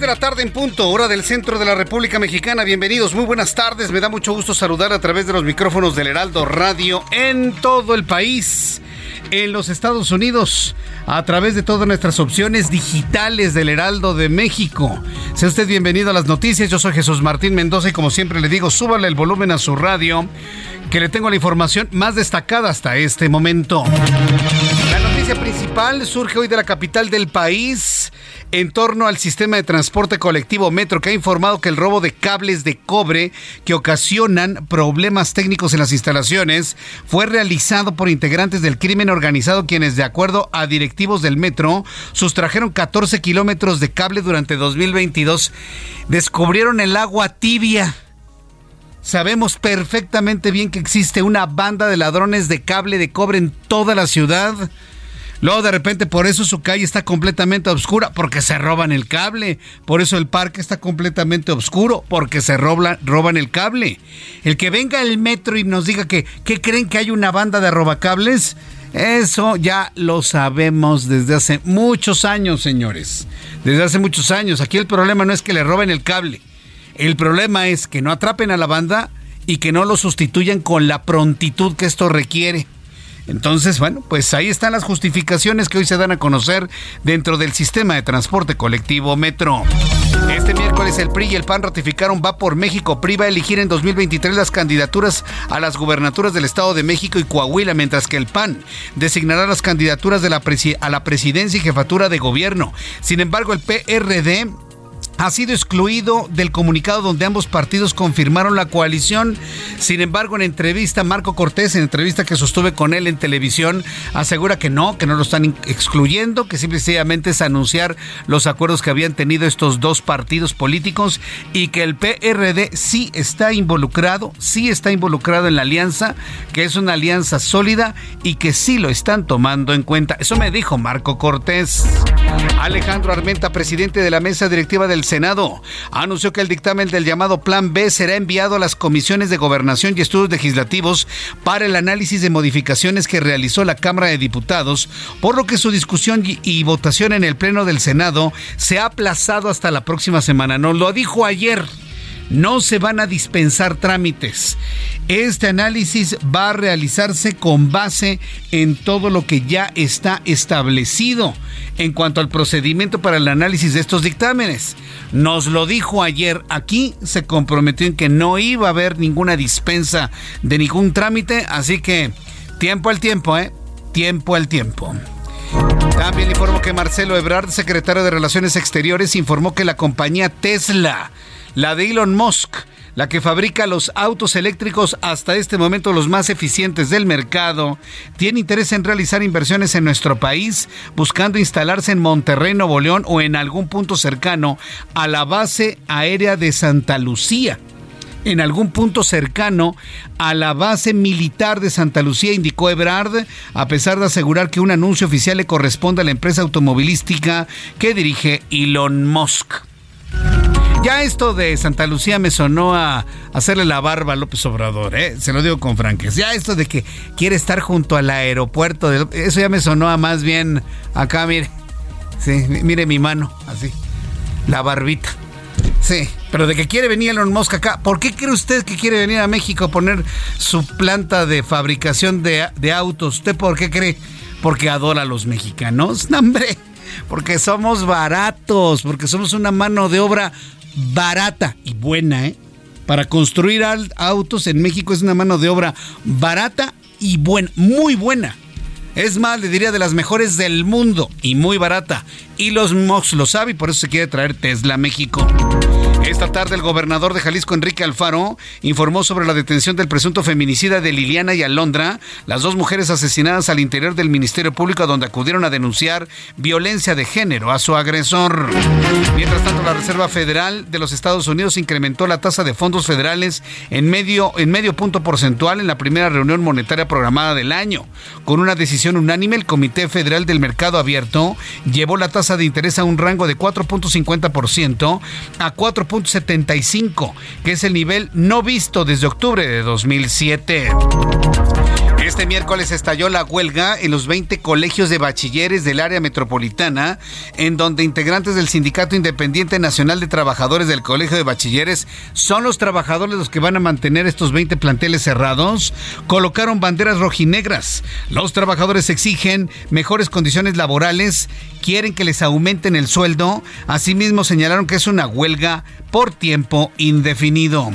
De la tarde en punto, hora del centro de la República Mexicana. Bienvenidos, muy buenas tardes. Me da mucho gusto saludar a través de los micrófonos del Heraldo Radio en todo el país, en los Estados Unidos, a través de todas nuestras opciones digitales del Heraldo de México. Sea usted bienvenido a las noticias. Yo soy Jesús Martín Mendoza y como siempre le digo, súbale el volumen a su radio, que le tengo la información más destacada hasta este momento. Noticia principal surge hoy de la capital del país en torno al sistema de transporte colectivo Metro, que ha informado que el robo de cables de cobre que ocasionan problemas técnicos en las instalaciones fue realizado por integrantes del crimen organizado, quienes, de acuerdo a directivos del Metro, sustrajeron 14 kilómetros de cable durante 2022. Descubrieron el agua tibia. Sabemos perfectamente bien que existe una banda de ladrones de cable de cobre en toda la ciudad. Luego de repente por eso su calle está completamente oscura, porque se roban el cable. Por eso el parque está completamente oscuro, porque se roban, roban el cable. El que venga el metro y nos diga que, ¿qué creen que hay una banda de robacables? Eso ya lo sabemos desde hace muchos años, señores. Desde hace muchos años. Aquí el problema no es que le roben el cable. El problema es que no atrapen a la banda y que no lo sustituyan con la prontitud que esto requiere. Entonces, bueno, pues ahí están las justificaciones que hoy se dan a conocer dentro del sistema de transporte colectivo Metro. Este miércoles el PRI y el PAN ratificaron Va por México. PRI va a elegir en 2023 las candidaturas a las gubernaturas del Estado de México y Coahuila, mientras que el PAN designará las candidaturas a la presidencia y jefatura de gobierno. Sin embargo, el PRD ha sido excluido del comunicado donde ambos partidos confirmaron la coalición. Sin embargo, en entrevista, Marco Cortés, en entrevista que sostuve con él en televisión, asegura que no, que no lo están excluyendo, que simplemente es anunciar los acuerdos que habían tenido estos dos partidos políticos y que el PRD sí está involucrado, sí está involucrado en la alianza, que es una alianza sólida y que sí lo están tomando en cuenta. Eso me dijo Marco Cortés. Alejandro Armenta, presidente de la mesa directiva del Senado anunció que el dictamen del llamado Plan B será enviado a las comisiones de gobernación y estudios legislativos para el análisis de modificaciones que realizó la Cámara de Diputados, por lo que su discusión y votación en el Pleno del Senado se ha aplazado hasta la próxima semana. Nos lo dijo ayer. No se van a dispensar trámites. Este análisis va a realizarse con base en todo lo que ya está establecido en cuanto al procedimiento para el análisis de estos dictámenes. Nos lo dijo ayer aquí, se comprometió en que no iba a haber ninguna dispensa de ningún trámite, así que tiempo al tiempo, ¿eh? Tiempo al tiempo. También informó que Marcelo Ebrard, secretario de Relaciones Exteriores, informó que la compañía Tesla la de Elon Musk, la que fabrica los autos eléctricos hasta este momento los más eficientes del mercado, tiene interés en realizar inversiones en nuestro país, buscando instalarse en Monterrey, Nuevo León o en algún punto cercano a la base aérea de Santa Lucía. en algún punto cercano a la base militar de Santa Lucía, indicó Ebrard, a pesar de asegurar que un anuncio oficial le corresponde a la empresa automovilística que dirige Elon Musk. Ya esto de Santa Lucía me sonó a hacerle la barba a López Obrador, ¿eh? se lo digo con franqueza. Ya esto de que quiere estar junto al aeropuerto, de, eso ya me sonó a más bien acá, mire. Sí, mire mi mano, así. La barbita. Sí, pero de que quiere venir Elon Musk acá, ¿por qué cree usted que quiere venir a México a poner su planta de fabricación de, de autos? ¿Usted por qué cree? Porque adora a los mexicanos. No, hombre, porque somos baratos, porque somos una mano de obra barata y buena, ¿eh? Para construir autos en México es una mano de obra barata y buena, muy buena. Es más, le diría de las mejores del mundo y muy barata. Y los Mox lo sabe y por eso se quiere traer Tesla a México. Esta tarde el gobernador de Jalisco, Enrique Alfaro, informó sobre la detención del presunto feminicida de Liliana y Alondra, las dos mujeres asesinadas al interior del Ministerio Público donde acudieron a denunciar violencia de género a su agresor. Mientras tanto, la Reserva Federal de los Estados Unidos incrementó la tasa de fondos federales en medio, en medio punto porcentual en la primera reunión monetaria programada del año. Con una decisión unánime, el Comité Federal del Mercado Abierto llevó la tasa de interés a un rango de 4.50% a 4.75, que es el nivel no visto desde octubre de 2007. Este miércoles estalló la huelga en los 20 colegios de bachilleres del área metropolitana, en donde integrantes del Sindicato Independiente Nacional de Trabajadores del Colegio de Bachilleres son los trabajadores los que van a mantener estos 20 planteles cerrados, colocaron banderas rojinegras. Los trabajadores exigen mejores condiciones laborales, quieren que les aumenten el sueldo, asimismo señalaron que es una huelga por tiempo indefinido.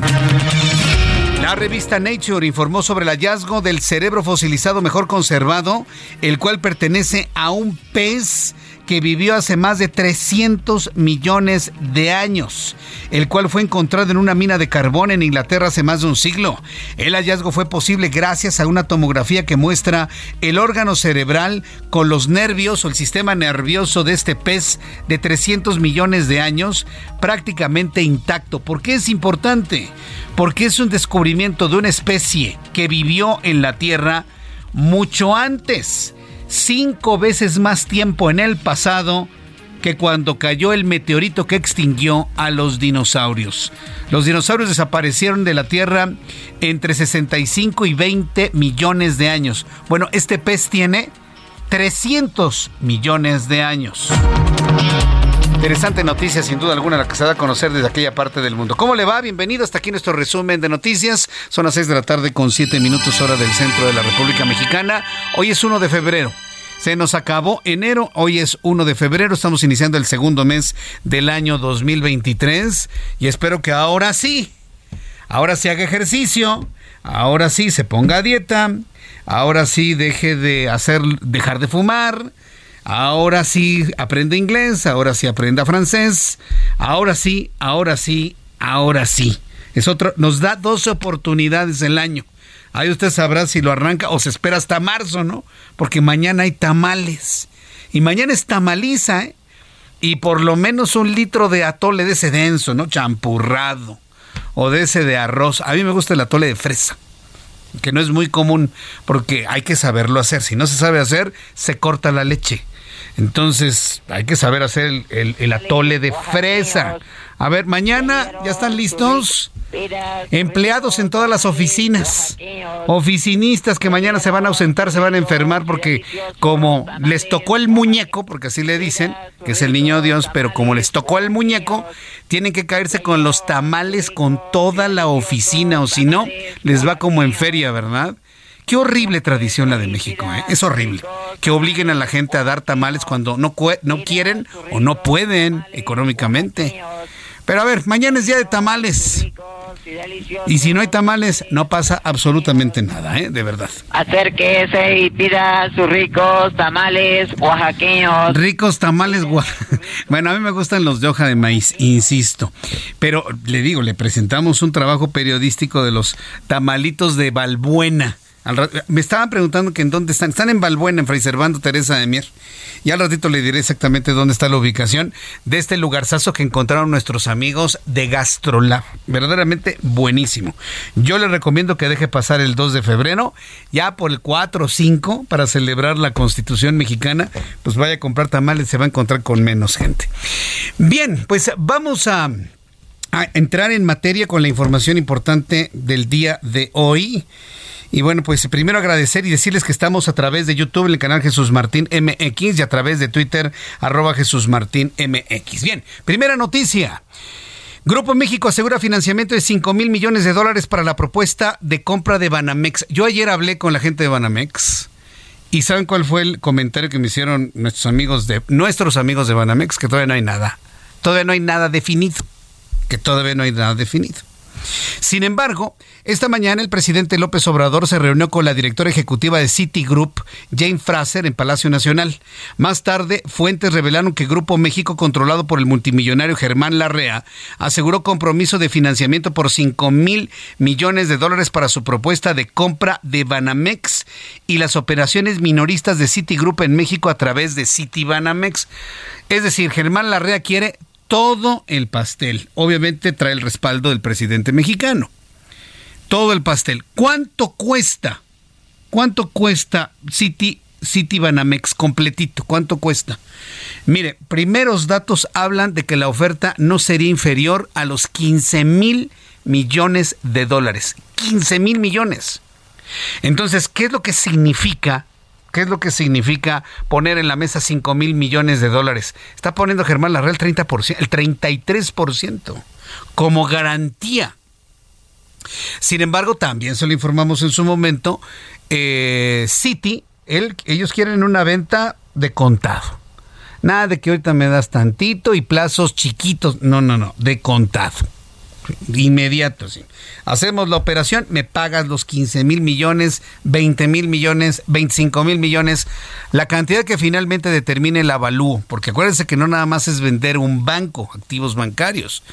La revista Nature informó sobre el hallazgo del cerebro fosilizado mejor conservado, el cual pertenece a un pez que vivió hace más de 300 millones de años, el cual fue encontrado en una mina de carbón en Inglaterra hace más de un siglo. El hallazgo fue posible gracias a una tomografía que muestra el órgano cerebral con los nervios o el sistema nervioso de este pez de 300 millones de años prácticamente intacto. ¿Por qué es importante? Porque es un descubrimiento de una especie que vivió en la Tierra mucho antes cinco veces más tiempo en el pasado que cuando cayó el meteorito que extinguió a los dinosaurios. Los dinosaurios desaparecieron de la Tierra entre 65 y 20 millones de años. Bueno, este pez tiene 300 millones de años. Interesante noticia, sin duda alguna, la que se da a conocer desde aquella parte del mundo. ¿Cómo le va? Bienvenido hasta aquí nuestro resumen de noticias. Son las 6 de la tarde con 7 minutos hora del centro de la República Mexicana. Hoy es 1 de febrero. Se nos acabó enero, hoy es 1 de febrero, estamos iniciando el segundo mes del año 2023 y espero que ahora sí, ahora sí haga ejercicio, ahora sí se ponga a dieta, ahora sí deje de hacer, dejar de fumar, Ahora sí aprende inglés, ahora sí aprenda francés, ahora sí, ahora sí, ahora sí. Es otro, nos da dos oportunidades el año. Ahí usted sabrá si lo arranca o se espera hasta marzo, ¿no? Porque mañana hay tamales. Y mañana es tamaliza, ¿eh? Y por lo menos un litro de atole de ese denso, ¿no? Champurrado. O de ese de arroz. A mí me gusta el atole de fresa que no es muy común porque hay que saberlo hacer. Si no se sabe hacer, se corta la leche. Entonces, hay que saber hacer el, atole de fresa. A ver, mañana, ¿ya están listos? Empleados en todas las oficinas, oficinistas que mañana se van a ausentar, se van a enfermar porque como les tocó el muñeco, porque así le dicen, que es el niño Dios, pero como les tocó el muñeco, tienen que caerse con los tamales con toda la oficina, o si no, les va como en feria, ¿verdad? Qué horrible tradición la de México, ¿eh? es horrible. Que obliguen a la gente a dar tamales cuando no, no quieren o no pueden económicamente. Pero a ver, mañana es día de tamales. Y si no hay tamales, no pasa absolutamente nada, ¿eh? De verdad. Acérquese y pida sus ricos tamales oaxaqueños. Ricos tamales Bueno, a mí me gustan los de hoja de maíz, insisto. Pero le digo, le presentamos un trabajo periodístico de los tamalitos de Balbuena me estaban preguntando que en dónde están. Están en Balbuena, en Fray Servando Teresa de Mier. Y al ratito le diré exactamente dónde está la ubicación de este lugarzazo que encontraron nuestros amigos de Gastrolab. Verdaderamente buenísimo. Yo le recomiendo que deje pasar el 2 de febrero, ya por el 4 o 5, para celebrar la Constitución mexicana, pues vaya a comprar tamales, se va a encontrar con menos gente. Bien, pues vamos a a entrar en materia con la información importante del día de hoy. Y bueno, pues primero agradecer y decirles que estamos a través de YouTube en el canal Jesús Martín MX y a través de Twitter arroba Jesús Martín. Bien, primera noticia. Grupo México asegura financiamiento de 5 mil millones de dólares para la propuesta de compra de Banamex. Yo ayer hablé con la gente de Banamex. ¿Y saben cuál fue el comentario que me hicieron nuestros amigos de nuestros amigos de Banamex? Que todavía no hay nada. Todavía no hay nada definido. Que todavía no hay nada definido. Sin embargo, esta mañana el presidente López Obrador se reunió con la directora ejecutiva de Citigroup, Jane Fraser, en Palacio Nacional. Más tarde, fuentes revelaron que Grupo México, controlado por el multimillonario Germán Larrea, aseguró compromiso de financiamiento por 5 mil millones de dólares para su propuesta de compra de Banamex y las operaciones minoristas de Citigroup en México a través de Citibanamex. Es decir, Germán Larrea quiere todo el pastel. Obviamente trae el respaldo del presidente mexicano. Todo el pastel. ¿Cuánto cuesta? ¿Cuánto cuesta City, City Banamex completito? ¿Cuánto cuesta? Mire, primeros datos hablan de que la oferta no sería inferior a los 15 mil millones de dólares. 15 mil millones. Entonces, ¿qué es lo que significa ¿Qué es lo que significa poner en la mesa 5 mil millones de dólares? Está poniendo Germán Larrea el 30%, el 33% como garantía. Sin embargo, también se lo informamos en su momento, eh, City, ellos quieren una venta de contado. Nada de que ahorita me das tantito y plazos chiquitos. No, no, no, de contado inmediato. Sí. Hacemos la operación, me pagas los 15 mil millones, 20 mil millones, 25 mil millones, la cantidad que finalmente determine el avalúo, porque acuérdense que no nada más es vender un banco, activos bancarios,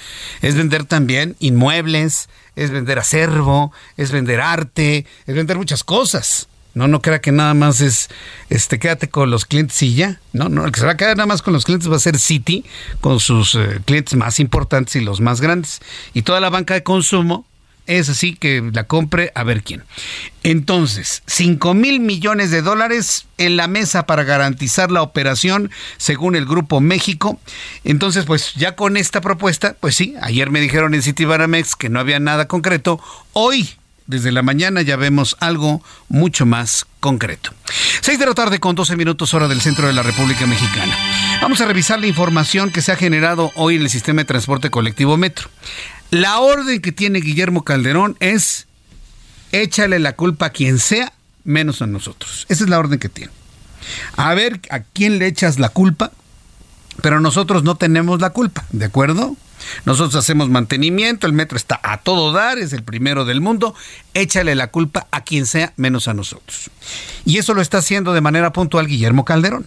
es vender también inmuebles, es vender acervo, es vender arte, es vender muchas cosas. No, no crea que nada más es, este, quédate con los clientes y ya. No, no, el que se va a quedar nada más con los clientes va a ser Citi, con sus eh, clientes más importantes y los más grandes. Y toda la banca de consumo es así que la compre a ver quién. Entonces, 5 mil millones de dólares en la mesa para garantizar la operación, según el Grupo México. Entonces, pues ya con esta propuesta, pues sí, ayer me dijeron en Citibanamex que no había nada concreto. Hoy desde la mañana ya vemos algo mucho más concreto. Seis de la tarde con 12 minutos hora del centro de la República Mexicana. Vamos a revisar la información que se ha generado hoy en el sistema de transporte colectivo Metro. La orden que tiene Guillermo Calderón es échale la culpa a quien sea, menos a nosotros. Esa es la orden que tiene. A ver a quién le echas la culpa, pero nosotros no tenemos la culpa, ¿de acuerdo? Nosotros hacemos mantenimiento, el metro está a todo dar, es el primero del mundo, échale la culpa a quien sea menos a nosotros. Y eso lo está haciendo de manera puntual Guillermo Calderón.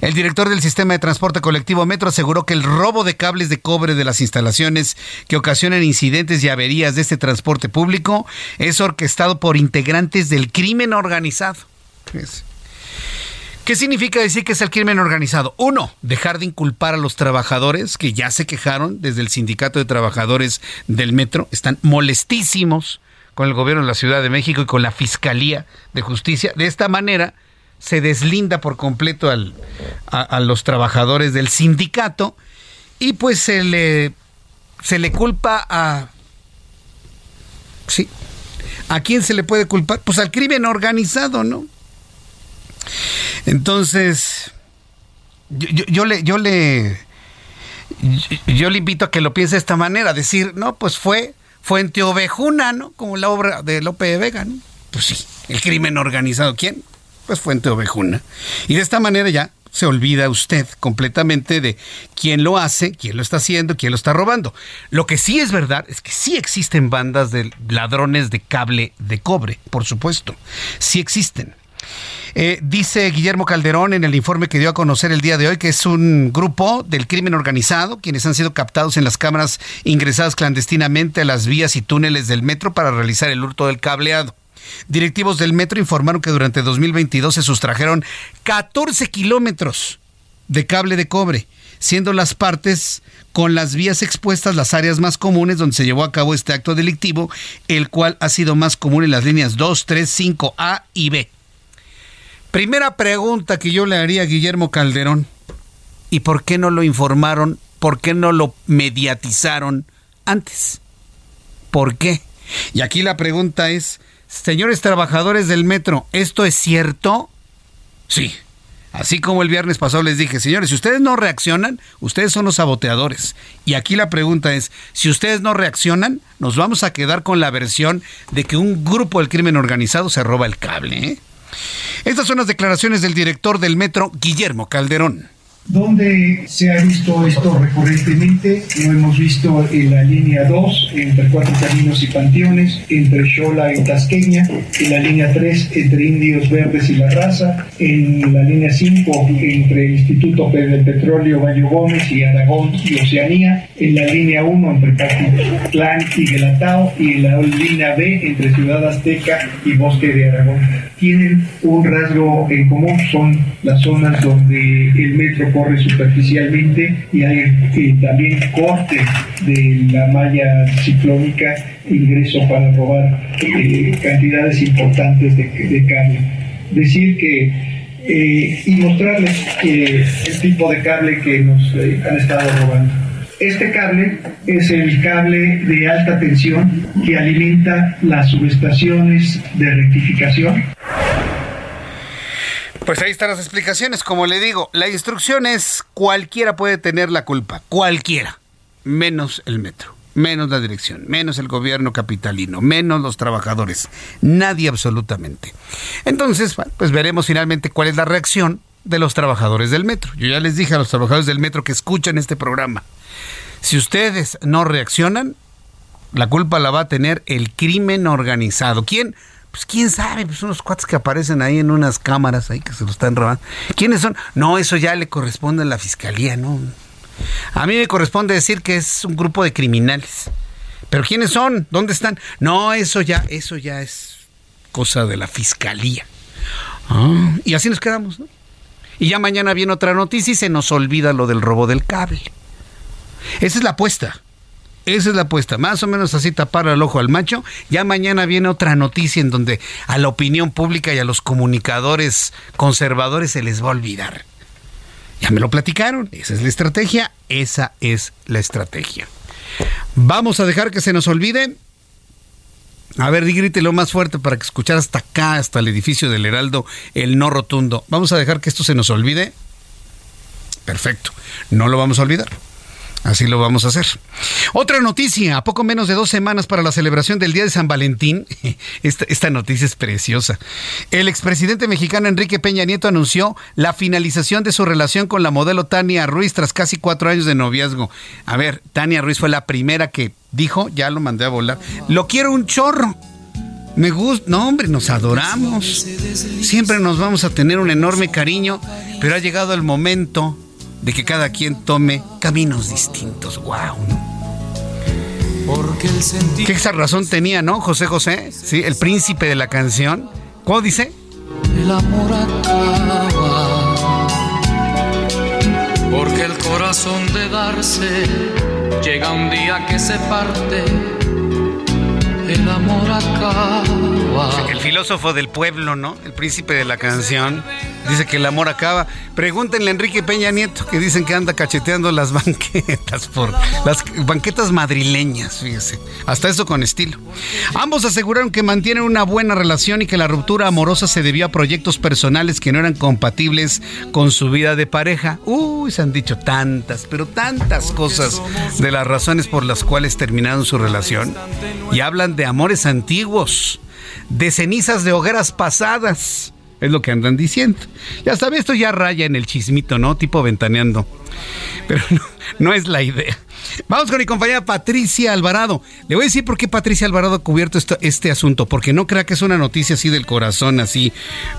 El director del sistema de transporte colectivo Metro aseguró que el robo de cables de cobre de las instalaciones que ocasionan incidentes y averías de este transporte público es orquestado por integrantes del crimen organizado. ¿Qué significa decir que es el crimen organizado? Uno, dejar de inculpar a los trabajadores que ya se quejaron desde el sindicato de trabajadores del metro, están molestísimos con el gobierno de la Ciudad de México y con la Fiscalía de Justicia. De esta manera se deslinda por completo al, a, los trabajadores del sindicato y pues se le, se le culpa a... Sí. ¿A quién se le puede culpar? Pues al crimen organizado, ¿no? Entonces, yo, le, yo le, yo, le invito a que lo piense de esta manera, decir, no, pues fue Fuente Ovejuna, ¿no? Como la obra de Lope de Vega, ¿no? Pues sí, el crimen organizado, ¿quién? Pues Fuente Ovejuna. Y de esta manera ya se olvida usted completamente de quién lo hace, quién lo está haciendo, quién lo está robando. Lo que sí es verdad es que sí existen bandas de ladrones de cable de cobre, por supuesto. Sí existen. Eh, dice Guillermo Calderón en el informe que dio a conocer el día de hoy que es un grupo del crimen organizado, quienes han sido captados en las cámaras ingresadas clandestinamente a las vías y túneles del metro para realizar el hurto del cableado. Directivos del metro informaron que durante 2022 se sustrajeron 14 kilómetros de cable de cobre, siendo las partes con las vías expuestas las áreas más comunes donde se llevó a cabo este acto delictivo, el cual ha sido más común en las líneas 2, 3, 5A y B. Primera pregunta que yo le haría a Guillermo Calderón. ¿Y por qué no lo informaron? ¿Por qué no lo mediatizaron antes? ¿Por qué? Y aquí la pregunta es, señores trabajadores del metro, ¿esto es cierto? Sí. Así como el viernes pasado les dije, señores, si ustedes no reaccionan, ustedes son los saboteadores. Y aquí la pregunta es, si ustedes no reaccionan, nos vamos a quedar con la versión de que un grupo del crimen organizado se roba el cable. ¿eh? Estas son las declaraciones del director del metro, Guillermo Calderón. ¿Dónde se ha visto esto recurrentemente? Lo hemos visto en la línea 2, entre Cuatro Caminos y Panteones, entre Xola y Tasqueña, en la línea 3, entre Indios Verdes y La Raza, en la línea 5, entre Instituto del Petróleo Bayo Gómez y Aragón y Oceanía, en la línea 1, entre Patitlán y Guelatao, y en la línea B, entre Ciudad Azteca y Bosque de Aragón. Tienen un rasgo en común, son las zonas donde el metro corre superficialmente y hay eh, también corte de la malla ciclónica, ingreso para robar eh, cantidades importantes de, de, cable. Decir que eh, y mostrarles el tipo de cable que nos han estado robando. Este cable es el cable de alta tensión que alimenta las subestaciones de rectificación pues ahí están las explicaciones. Como le digo, la instrucción es cualquiera puede tener la culpa, cualquiera, menos el metro, menos la dirección, menos el gobierno capitalino, menos los trabajadores, nadie absolutamente. Entonces, pues veremos finalmente cuál es la reacción de los trabajadores del metro. Yo ya les dije a los trabajadores del metro que escuchan este programa, si ustedes no reaccionan, la culpa la va a tener el crimen organizado. ¿Quién? Pues quién sabe, pues unos cuates que aparecen ahí en unas cámaras ahí que se lo están robando. ¿Quiénes son? No, eso ya le corresponde a la fiscalía, ¿no? A mí me corresponde decir que es un grupo de criminales. Pero ¿quiénes son? ¿Dónde están? No, eso ya, eso ya es cosa de la fiscalía. Ah, y así nos quedamos, ¿no? Y ya mañana viene otra noticia y se nos olvida lo del robo del cable. Esa es la apuesta. Esa es la apuesta, más o menos así tapar el ojo al macho. Ya mañana viene otra noticia en donde a la opinión pública y a los comunicadores conservadores se les va a olvidar. Ya me lo platicaron, esa es la estrategia, esa es la estrategia. Vamos a dejar que se nos olvide. A ver, grítelo más fuerte para que escuchar hasta acá, hasta el edificio del Heraldo, el no rotundo. Vamos a dejar que esto se nos olvide. Perfecto, no lo vamos a olvidar. Así lo vamos a hacer. Otra noticia, a poco menos de dos semanas para la celebración del Día de San Valentín. Esta, noticia es preciosa. El expresidente mexicano Enrique Peña Nieto anunció la finalización de su relación con la modelo Tania Ruiz tras casi cuatro años de noviazgo. A ver, Tania Ruiz fue la primera que dijo, ya lo mandé a volar, lo quiero un chorro. Me gusta, no hombre, nos adoramos. Siempre nos vamos a tener un enorme cariño, pero ha llegado el momento de que cada quien tome caminos distintos. ¡Wow! Porque el ¿Qué esa razón tenía, no, José José? Sí, el príncipe de la canción. ¿Cómo dice? El amor acaba. Porque el corazón de darse llega un día que se parte. El amor acaba. El filósofo del pueblo, ¿no? El príncipe de la canción. Dice que el amor acaba. Pregúntenle a Enrique Peña Nieto, que dicen que anda cacheteando las banquetas por las banquetas madrileñas, fíjese. Hasta eso con estilo. Ambos aseguraron que mantienen una buena relación y que la ruptura amorosa se debió a proyectos personales que no eran compatibles con su vida de pareja. Uy, se han dicho tantas, pero tantas cosas de las razones por las cuales terminaron su relación. Y hablan de amores antiguos, de cenizas de hogueras pasadas es lo que andan diciendo. Ya sabes, esto ya raya en el chismito, ¿no? Tipo ventaneando. Pero no, no es la idea. Vamos con mi compañera Patricia Alvarado. Le voy a decir por qué Patricia Alvarado ha cubierto este asunto, porque no crea que es una noticia así del corazón, así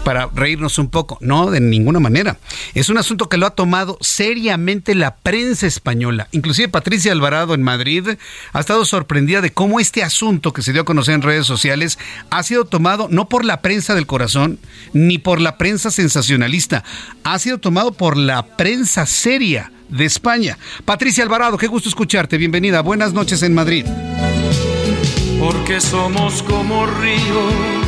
para reírnos un poco. No, de ninguna manera. Es un asunto que lo ha tomado seriamente la prensa española. Inclusive Patricia Alvarado en Madrid ha estado sorprendida de cómo este asunto que se dio a conocer en redes sociales ha sido tomado no por la prensa del corazón, ni por la prensa sensacionalista, ha sido tomado por la prensa seria de España. Patricia Alvarado, qué gusto escucharte. Bienvenida. Buenas noches en Madrid. Porque somos como ríos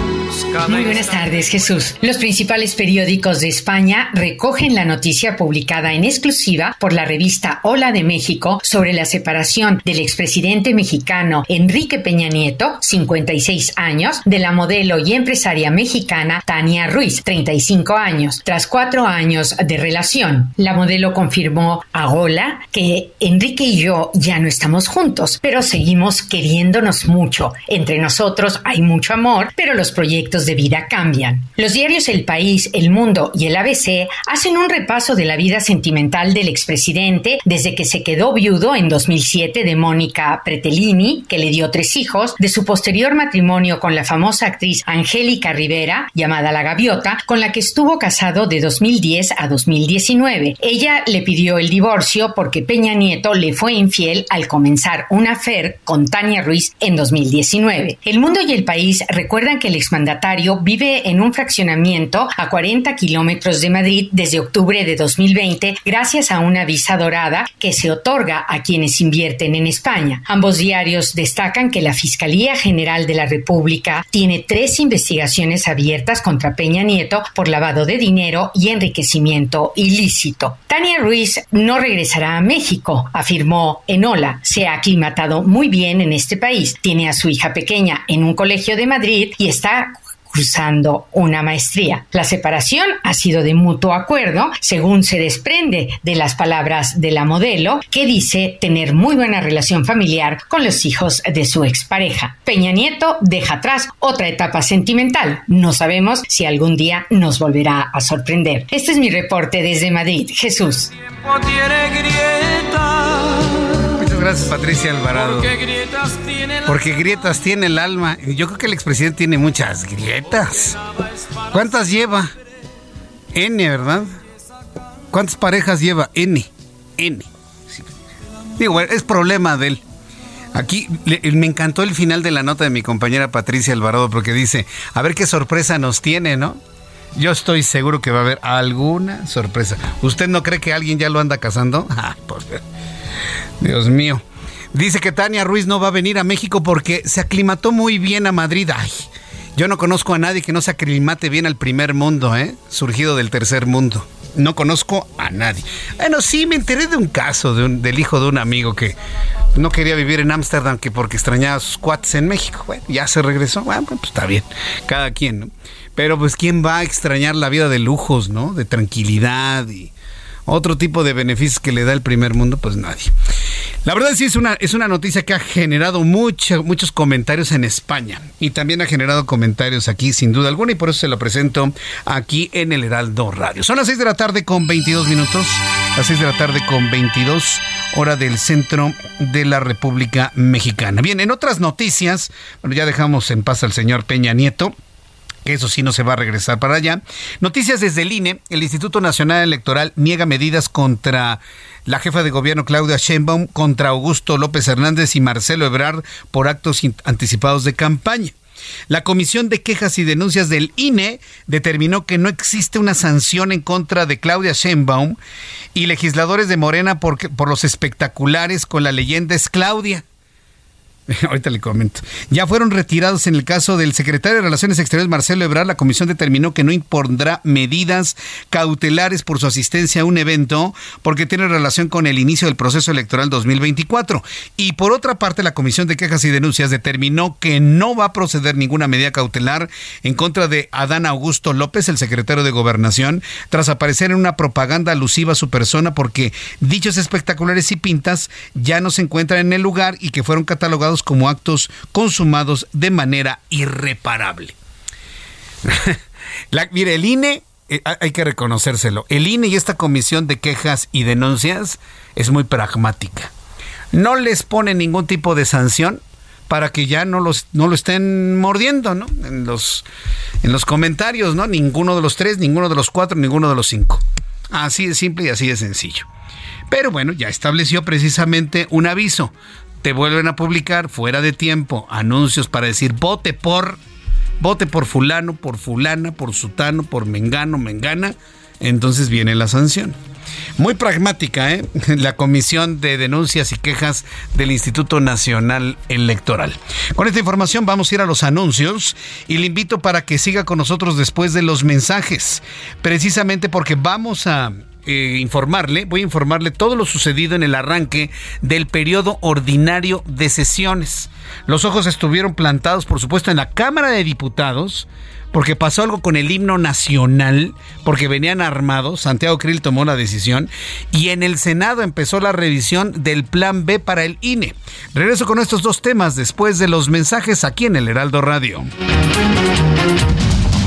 muy buenas tardes, Jesús. Los principales periódicos de España recogen la noticia publicada en exclusiva por la revista Hola de México sobre la separación del expresidente mexicano Enrique Peña Nieto, 56 años, de la modelo y empresaria mexicana Tania Ruiz, 35 años, tras cuatro años de relación. La modelo confirmó a Hola que Enrique y yo ya no estamos juntos, pero seguimos queriéndonos mucho. Entre nosotros hay mucho amor, pero los proyectos de vida cambian. Los diarios El País, El Mundo y el ABC hacen un repaso de la vida sentimental del expresidente desde que se quedó viudo en 2007 de Mónica Pretellini, que le dio tres hijos, de su posterior matrimonio con la famosa actriz Angélica Rivera, llamada La Gaviota, con la que estuvo casado de 2010 a 2019. Ella le pidió el divorcio porque Peña Nieto le fue infiel al comenzar una affair con Tania Ruiz en 2019. El Mundo y el País recuerdan que el exmandatario vive en un fraccionamiento a 40 kilómetros de Madrid desde octubre de 2020 gracias a una visa dorada que se otorga a quienes invierten en España. Ambos diarios destacan que la Fiscalía General de la República tiene tres investigaciones abiertas contra Peña Nieto por lavado de dinero y enriquecimiento ilícito. Tania Ruiz no regresará a México, afirmó Enola. Se ha aclimatado muy bien en este país. Tiene a su hija pequeña en un colegio de Madrid y está cursando una maestría. La separación ha sido de mutuo acuerdo, según se desprende de las palabras de la modelo, que dice tener muy buena relación familiar con los hijos de su expareja. Peña Nieto deja atrás otra etapa sentimental. No sabemos si algún día nos volverá a sorprender. Este es mi reporte desde Madrid. Jesús gracias, Patricia Alvarado. Porque grietas tiene el alma. Yo creo que el expresidente tiene muchas grietas. ¿Cuántas lleva? N, ¿verdad? ¿Cuántas parejas lleva? N. N. Digo, es problema de él. Aquí me encantó el final de la nota de mi compañera Patricia Alvarado porque dice, a ver qué sorpresa nos tiene, ¿no? Yo estoy seguro que va a haber alguna sorpresa. ¿Usted no cree que alguien ya lo anda casando? Ah, pues, Dios mío. Dice que Tania Ruiz no va a venir a México porque se aclimató muy bien a Madrid. Ay, yo no conozco a nadie que no se aclimate bien al primer mundo, ¿eh? Surgido del tercer mundo. No conozco a nadie. Bueno, sí, me enteré de un caso del hijo de un amigo que no quería vivir en Ámsterdam que porque extrañaba sus cuates en México. Ya se regresó. Bueno, pues está bien. Cada quien, ¿no? Pero pues quién va a extrañar la vida de lujos, ¿no? De tranquilidad y otro tipo de beneficios que le da el primer mundo, pues nadie. La verdad sí es una, es una noticia que ha generado muchos comentarios en España y también ha generado comentarios aquí sin duda alguna y por eso se lo presento aquí en el Heraldo Radio. Son las 6 de la tarde con 22 minutos, las 6 de la tarde con 22 hora del centro de la República Mexicana. Bien, en otras noticias, bueno, ya dejamos en paz al señor Peña Nieto que eso sí no se va a regresar para allá. Noticias desde el INE, el Instituto Nacional Electoral niega medidas contra la jefa de gobierno Claudia Sheinbaum, contra Augusto López Hernández y Marcelo Ebrard por actos anticipados de campaña. La Comisión de Quejas y Denuncias del INE determinó que no existe una sanción en contra de Claudia Sheinbaum y legisladores de Morena por, por los espectaculares con la leyenda es Claudia. Ahorita le comento. Ya fueron retirados en el caso del secretario de Relaciones Exteriores Marcelo Ebrard. La comisión determinó que no impondrá medidas cautelares por su asistencia a un evento porque tiene relación con el inicio del proceso electoral 2024. Y por otra parte, la Comisión de Quejas y Denuncias determinó que no va a proceder ninguna medida cautelar en contra de Adán Augusto López, el secretario de Gobernación, tras aparecer en una propaganda alusiva a su persona porque dichos espectaculares y pintas ya no se encuentran en el lugar y que fueron catalogados como actos consumados de manera irreparable. mire, el INE, eh, hay que reconocérselo, el INE y esta comisión de quejas y denuncias es muy pragmática. no les pone ningún tipo de sanción para que ya no los no lo estén mordiendo, ¿no? En los en los comentarios, ¿no? Ninguno de los tres, ninguno de los cuatro, ninguno de los cinco. Así de simple y así de sencillo. Pero bueno, ya estableció precisamente un aviso. Te vuelven a publicar fuera de tiempo anuncios para decir vote por vote por fulano, por fulana, por sutano, por mengano, mengana, entonces viene la sanción. Muy pragmática, ¿eh? La Comisión de Denuncias y Quejas del Instituto Nacional Electoral. Con esta información vamos a ir a los anuncios y le invito para que siga con nosotros después de los mensajes, precisamente porque vamos a eh, informarle, voy a informarle todo lo sucedido en el arranque del periodo ordinario de sesiones. Los ojos estuvieron plantados, por supuesto, en la Cámara de Diputados, porque pasó algo con el himno nacional, porque venían armados, Santiago Krill tomó la decisión, y en el Senado empezó la revisión del Plan B para el INE. Regreso con estos dos temas después de los mensajes aquí en el Heraldo Radio.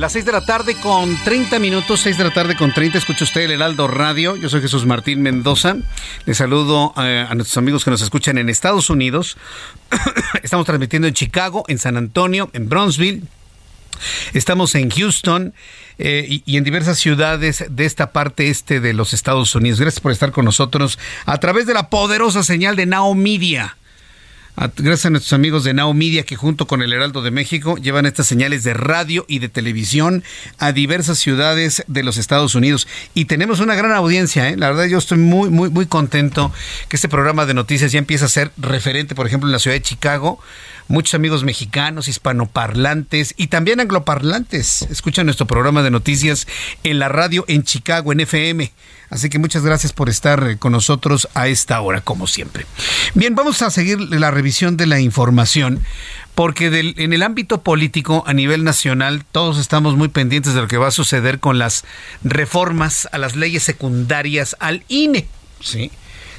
Las 6 de la tarde con 30 minutos, 6 de la tarde con 30. Escucha usted el Heraldo Radio. Yo soy Jesús Martín Mendoza. Le saludo eh, a, nuestros amigos que nos escuchan en Estados Unidos. Estamos transmitiendo en Chicago, en San Antonio, en Bronzeville. Estamos en Houston eh, y, y, en diversas ciudades de esta parte este de los Estados Unidos. Gracias por estar con nosotros a través de la poderosa señal de Now Media gracias a nuestros amigos de Now Media que junto con el Heraldo de México llevan estas señales de radio y de televisión a diversas ciudades de los Estados Unidos. Y tenemos una gran audiencia, ¿eh? la verdad yo estoy muy, muy, muy contento que este programa de noticias ya empieza a ser referente, por ejemplo, en la ciudad de Chicago muchos amigos mexicanos, hispanoparlantes y también angloparlantes escuchan nuestro programa de noticias en la radio en Chicago, en FM. Así que muchas gracias por estar eh, con nosotros a esta hora, como siempre. Bien, vamos a seguir la revisión de la información, porque en el ámbito político a nivel nacional todos estamos muy pendientes de lo que va a suceder con las reformas a las leyes secundarias al INE. ¿sí?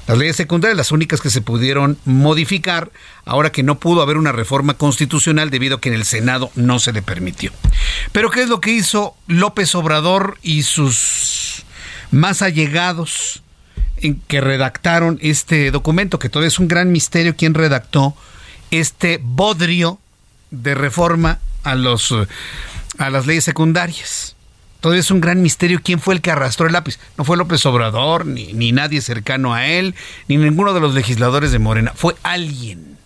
Las leyes secundarias, las únicas que se pudieron modificar, ahora que no pudo haber una reforma constitucional debido a que en el Senado no se le permitió. Pero ¿qué es lo que hizo López Obrador y sus más allegados en que redactaron este documento, que todavía es un gran misterio quién redactó este bodrio de reforma a los a las leyes secundarias. Todavía es un gran misterio quién fue el que arrastró el lápiz. No fue López Obrador, ni, ni nadie cercano a él, ni ninguno de los legisladores de Morena. Fue alguien.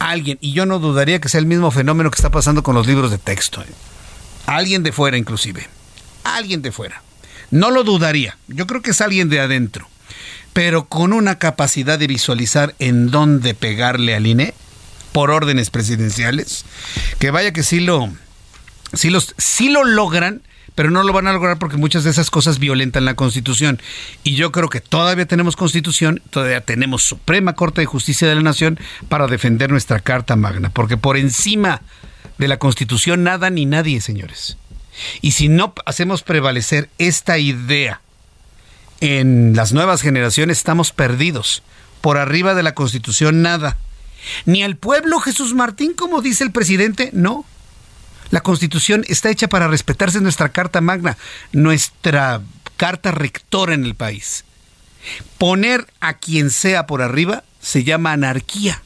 Alguien. Y yo no dudaría que sea el mismo fenómeno que está pasando con los libros de texto. ¿eh? Alguien de fuera, inclusive. Alguien de fuera. No lo dudaría. Yo creo que es alguien de adentro. Pero con una capacidad de visualizar en dónde pegarle al INE por órdenes presidenciales. Que vaya que sí lo, los, sí lo logran, pero no lo van a lograr porque muchas de esas cosas violentan la Constitución. Y yo creo que todavía tenemos Constitución, todavía tenemos Suprema Corte de Justicia de la Nación para defender nuestra Carta Magna, porque por encima de la Constitución nada ni nadie, señores. Y si no hacemos prevalecer esta idea en las nuevas generaciones, estamos perdidos. Por arriba de la Constitución, nada. Ni al pueblo Jesús Martín, como dice el presidente, no. La Constitución está hecha para respetarse nuestra Carta Magna, nuestra carta rectora en el país. Poner a quien sea por arriba se llama anarquía.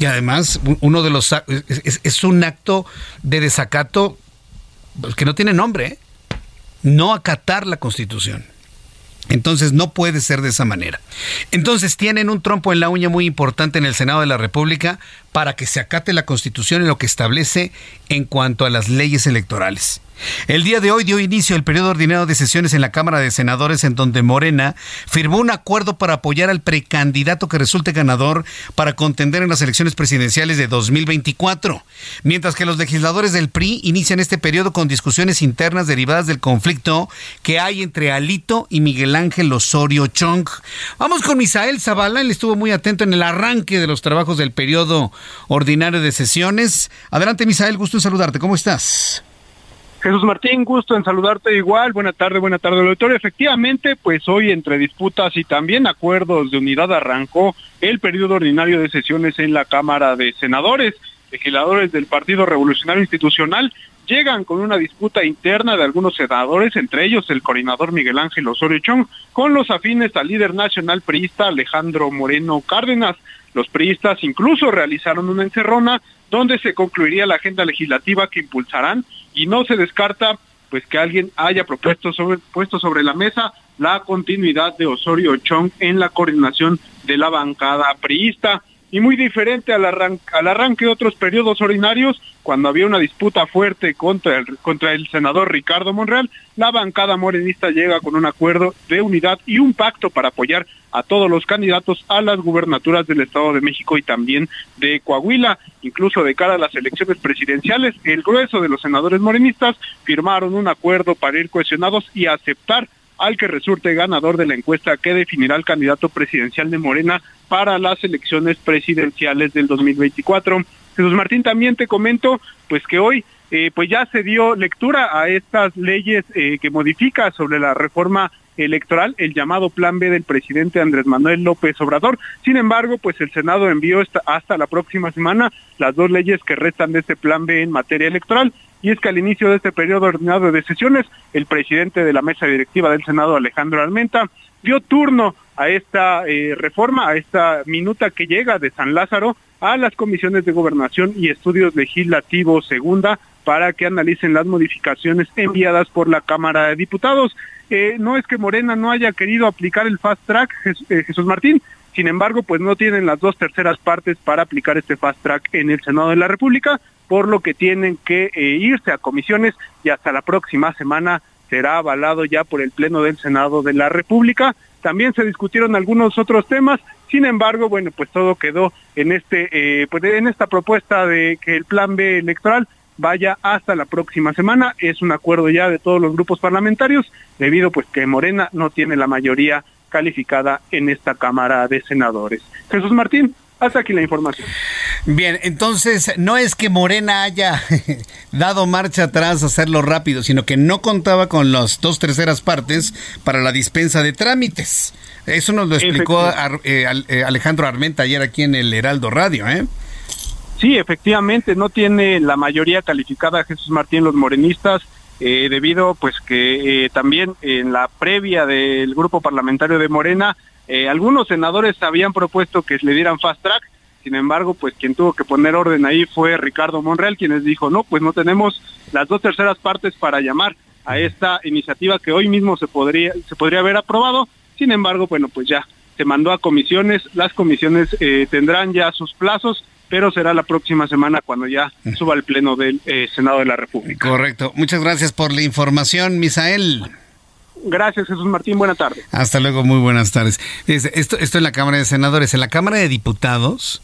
Y además, uno de los es, un acto de desacato que no tiene nombre. ¿eh? no acatar la Constitución. Entonces no puede ser de esa manera. Entonces tienen un trompo en la uña muy importante en el Senado de la República para que se acate la Constitución en lo que establece en cuanto a las leyes electorales. El día de hoy dio inicio el periodo ordinario de sesiones en la Cámara de Senadores en donde Morena firmó un acuerdo para apoyar al precandidato que resulte ganador para contender en las elecciones presidenciales de 2024, mientras que los legisladores del PRI inician este periodo con discusiones internas derivadas del conflicto que hay entre Alito y Miguel Ángel Osorio Chong. Vamos con Misael Zavala, él estuvo muy atento en el arranque de los trabajos del periodo ordinario de sesiones. Adelante Misael, gusto en saludarte, ¿cómo estás? Jesús Martín, gusto en saludarte igual. Buena tarde, buena tarde, auditorio. Efectivamente, pues hoy entre disputas y también acuerdos de unidad arrancó el periodo ordinario de sesiones en la Cámara de Senadores. Legisladores del Partido Revolucionario Institucional llegan con una disputa interna de algunos senadores, entre ellos el coordinador Miguel Ángel Osorio Chong, con los afines al líder nacional priista Alejandro Moreno Cárdenas. Los priistas incluso realizaron una encerrona donde se concluiría la agenda legislativa que impulsarán y no se descarta pues que alguien haya propuesto sobre, puesto sobre la mesa la continuidad de Osorio Chong en la coordinación de la bancada priista y muy diferente al, al arranque de otros periodos ordinarios, cuando había una disputa fuerte contra el, contra el senador Ricardo Monreal, la bancada morenista llega con un acuerdo de unidad y un pacto para apoyar a todos los candidatos a las gubernaturas del Estado de México y también de Coahuila. Incluso de cara a las elecciones presidenciales, el grueso de los senadores morenistas firmaron un acuerdo para ir cohesionados y aceptar al que resulte ganador de la encuesta que definirá el candidato presidencial de Morena para las elecciones presidenciales del 2024. Jesús Martín, también te comento pues que hoy eh, pues ya se dio lectura a estas leyes eh, que modifica sobre la reforma electoral, el llamado Plan B del presidente Andrés Manuel López Obrador. Sin embargo, pues el Senado envió hasta la próxima semana las dos leyes que restan de este Plan B en materia electoral y es que al inicio de este periodo ordenado de sesiones, el presidente de la mesa directiva del Senado, Alejandro Armenta, dio turno a esta eh, reforma, a esta minuta que llega de San Lázaro a las comisiones de gobernación y estudios legislativos segunda para que analicen las modificaciones enviadas por la Cámara de Diputados. Eh, no es que Morena no haya querido aplicar el fast track, eh, Jesús Martín, sin embargo, pues no tienen las dos terceras partes para aplicar este fast track en el Senado de la República, por lo que tienen que eh, irse a comisiones y hasta la próxima semana será avalado ya por el Pleno del Senado de la República. También se discutieron algunos otros temas, sin embargo, bueno, pues todo quedó en este, eh, pues en esta propuesta de que el Plan B electoral vaya hasta la próxima semana. Es un acuerdo ya de todos los grupos parlamentarios, debido pues que Morena no tiene la mayoría calificada en esta Cámara de Senadores. Jesús Martín, hasta aquí la información. Bien, entonces no es que Morena haya dado marcha atrás a hacerlo rápido, sino que no contaba con las dos terceras partes para la dispensa de trámites. Eso nos lo explicó eh, eh, Alejandro Armenta ayer aquí en el Heraldo Radio, ¿eh? Sí, efectivamente, no tiene la mayoría calificada Jesús Martín los morenistas, eh, debido pues que también en la previa del grupo parlamentario de Morena eh, algunos senadores habían propuesto que le dieran fast track, sin embargo, pues quien tuvo que poner orden ahí fue Ricardo Monreal, quienes dijo, no, pues no tenemos las dos terceras partes para llamar a esta iniciativa que hoy mismo se podría, se podría haber aprobado, sin embargo, bueno, pues ya se mandó a comisiones, las comisiones eh, tendrán ya sus plazos, pero será la próxima semana cuando ya suba al Pleno del eh, Senado de la República. Correcto. Muchas gracias por la información, Misael. Gracias, Jesús Martín. Buenas tardes. Hasta luego, muy buenas tardes. Esto, esto en la Cámara de Senadores. En la Cámara de Diputados,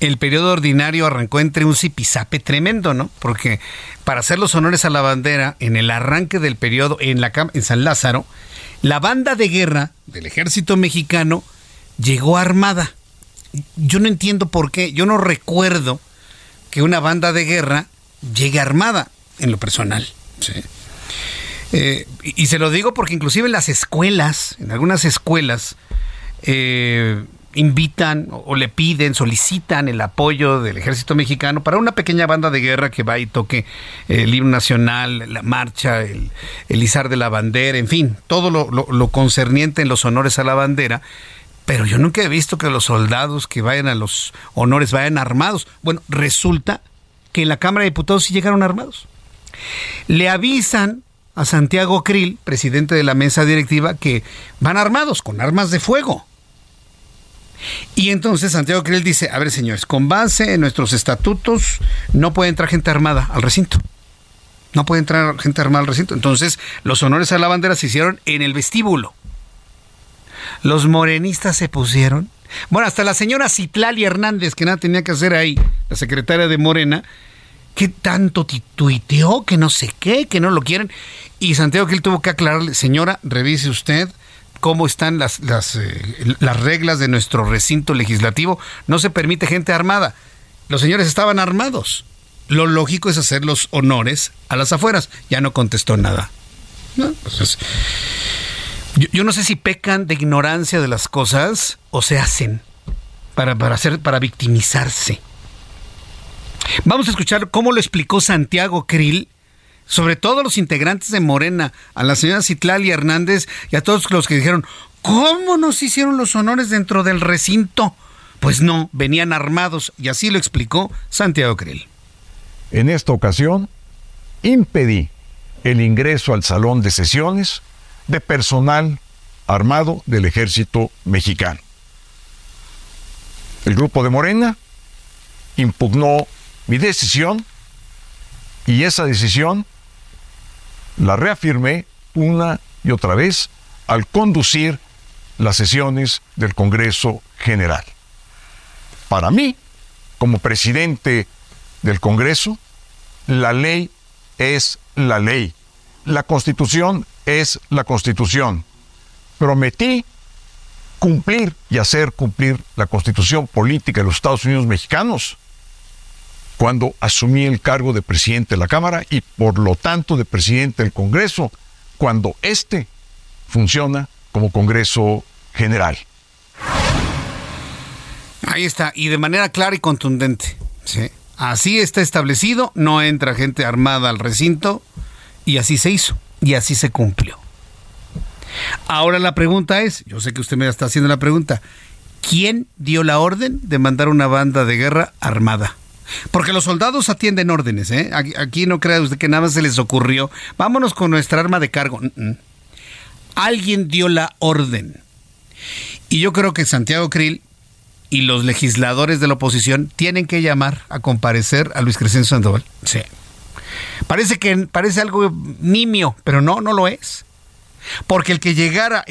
el periodo ordinario arrancó entre un zipizape tremendo, ¿no? Porque para hacer los honores a la bandera, en el arranque del periodo en, la, en San Lázaro, la banda de guerra del ejército mexicano llegó armada. Yo no entiendo por qué. Yo no recuerdo que una banda de guerra llegue armada en lo personal. ¿sí? Eh, y, se lo digo porque inclusive en las escuelas, en algunas escuelas, eh, invitan o, le piden, solicitan el apoyo del ejército mexicano para una pequeña banda de guerra que va y toque el himno nacional, la marcha, el, izar de la bandera, en fin, todo lo, lo concerniente en los honores a la bandera. Pero yo nunca he visto que los soldados que vayan a los honores vayan armados. Bueno, resulta que en la Cámara de Diputados sí llegaron armados. Le avisan a Santiago Krill, presidente de la mesa directiva, que van armados con armas de fuego. Y entonces Santiago Krill dice, a ver señores, con base en nuestros estatutos no puede entrar gente armada al recinto. No puede entrar gente armada al recinto. Entonces los honores a la bandera se hicieron en el vestíbulo. Los morenistas se pusieron. Bueno, hasta la señora Citlali Hernández, que nada tenía que hacer ahí, la secretaria de Morena, que tanto tuiteó, que no sé qué, que no lo quieren. Y Santiago Krill tuvo que aclararle, señora, revise usted cómo están las, eh, las reglas de nuestro recinto legislativo. No se permite gente armada. Los señores estaban armados. Lo lógico es hacer los honores a las afueras. Ya no contestó nada. Pues yo, no sé si pecan de ignorancia de las cosas o se hacen para, para, hacer, para victimizarse. Vamos a escuchar cómo lo explicó Santiago Krill sobre todo los integrantes de Morena, a la señora Citlali Hernández y a todos los que dijeron, ¿cómo nos hicieron los honores dentro del recinto? Pues no, venían armados y así lo explicó Santiago Krill. En esta ocasión, impedí el ingreso al salón de sesiones de personal armado del ejército mexicano. El grupo de Morena impugnó mi decisión y esa decisión la reafirmé una y otra vez al conducir las sesiones del Congreso General. Para mí, como presidente del Congreso, la ley es la ley. La constitución es la constitución. Prometí cumplir y hacer cumplir la constitución política de los Estados Unidos mexicanos cuando asumí el cargo de presidente de la Cámara y por lo tanto de presidente del Congreso, cuando éste funciona como Congreso General. Ahí está, y de manera clara y contundente. Así está establecido, no entra gente armada al recinto, y así se hizo, y así se cumplió. Ahora la pregunta es, yo sé que usted me está haciendo la pregunta, ¿quién dio la orden de mandar una banda de guerra armada? Porque los soldados atienden órdenes, ¿eh? Aquí, no crea usted que nada se les ocurrió. Vámonos con nuestra arma de cargo. Alguien dio la orden. Y yo creo que Santiago Krill y los legisladores de la oposición tienen que llamar a comparecer a Luis Crescencio Sandoval. Sí. Parece que parece algo nimio, pero no, no lo es. Porque el que llegara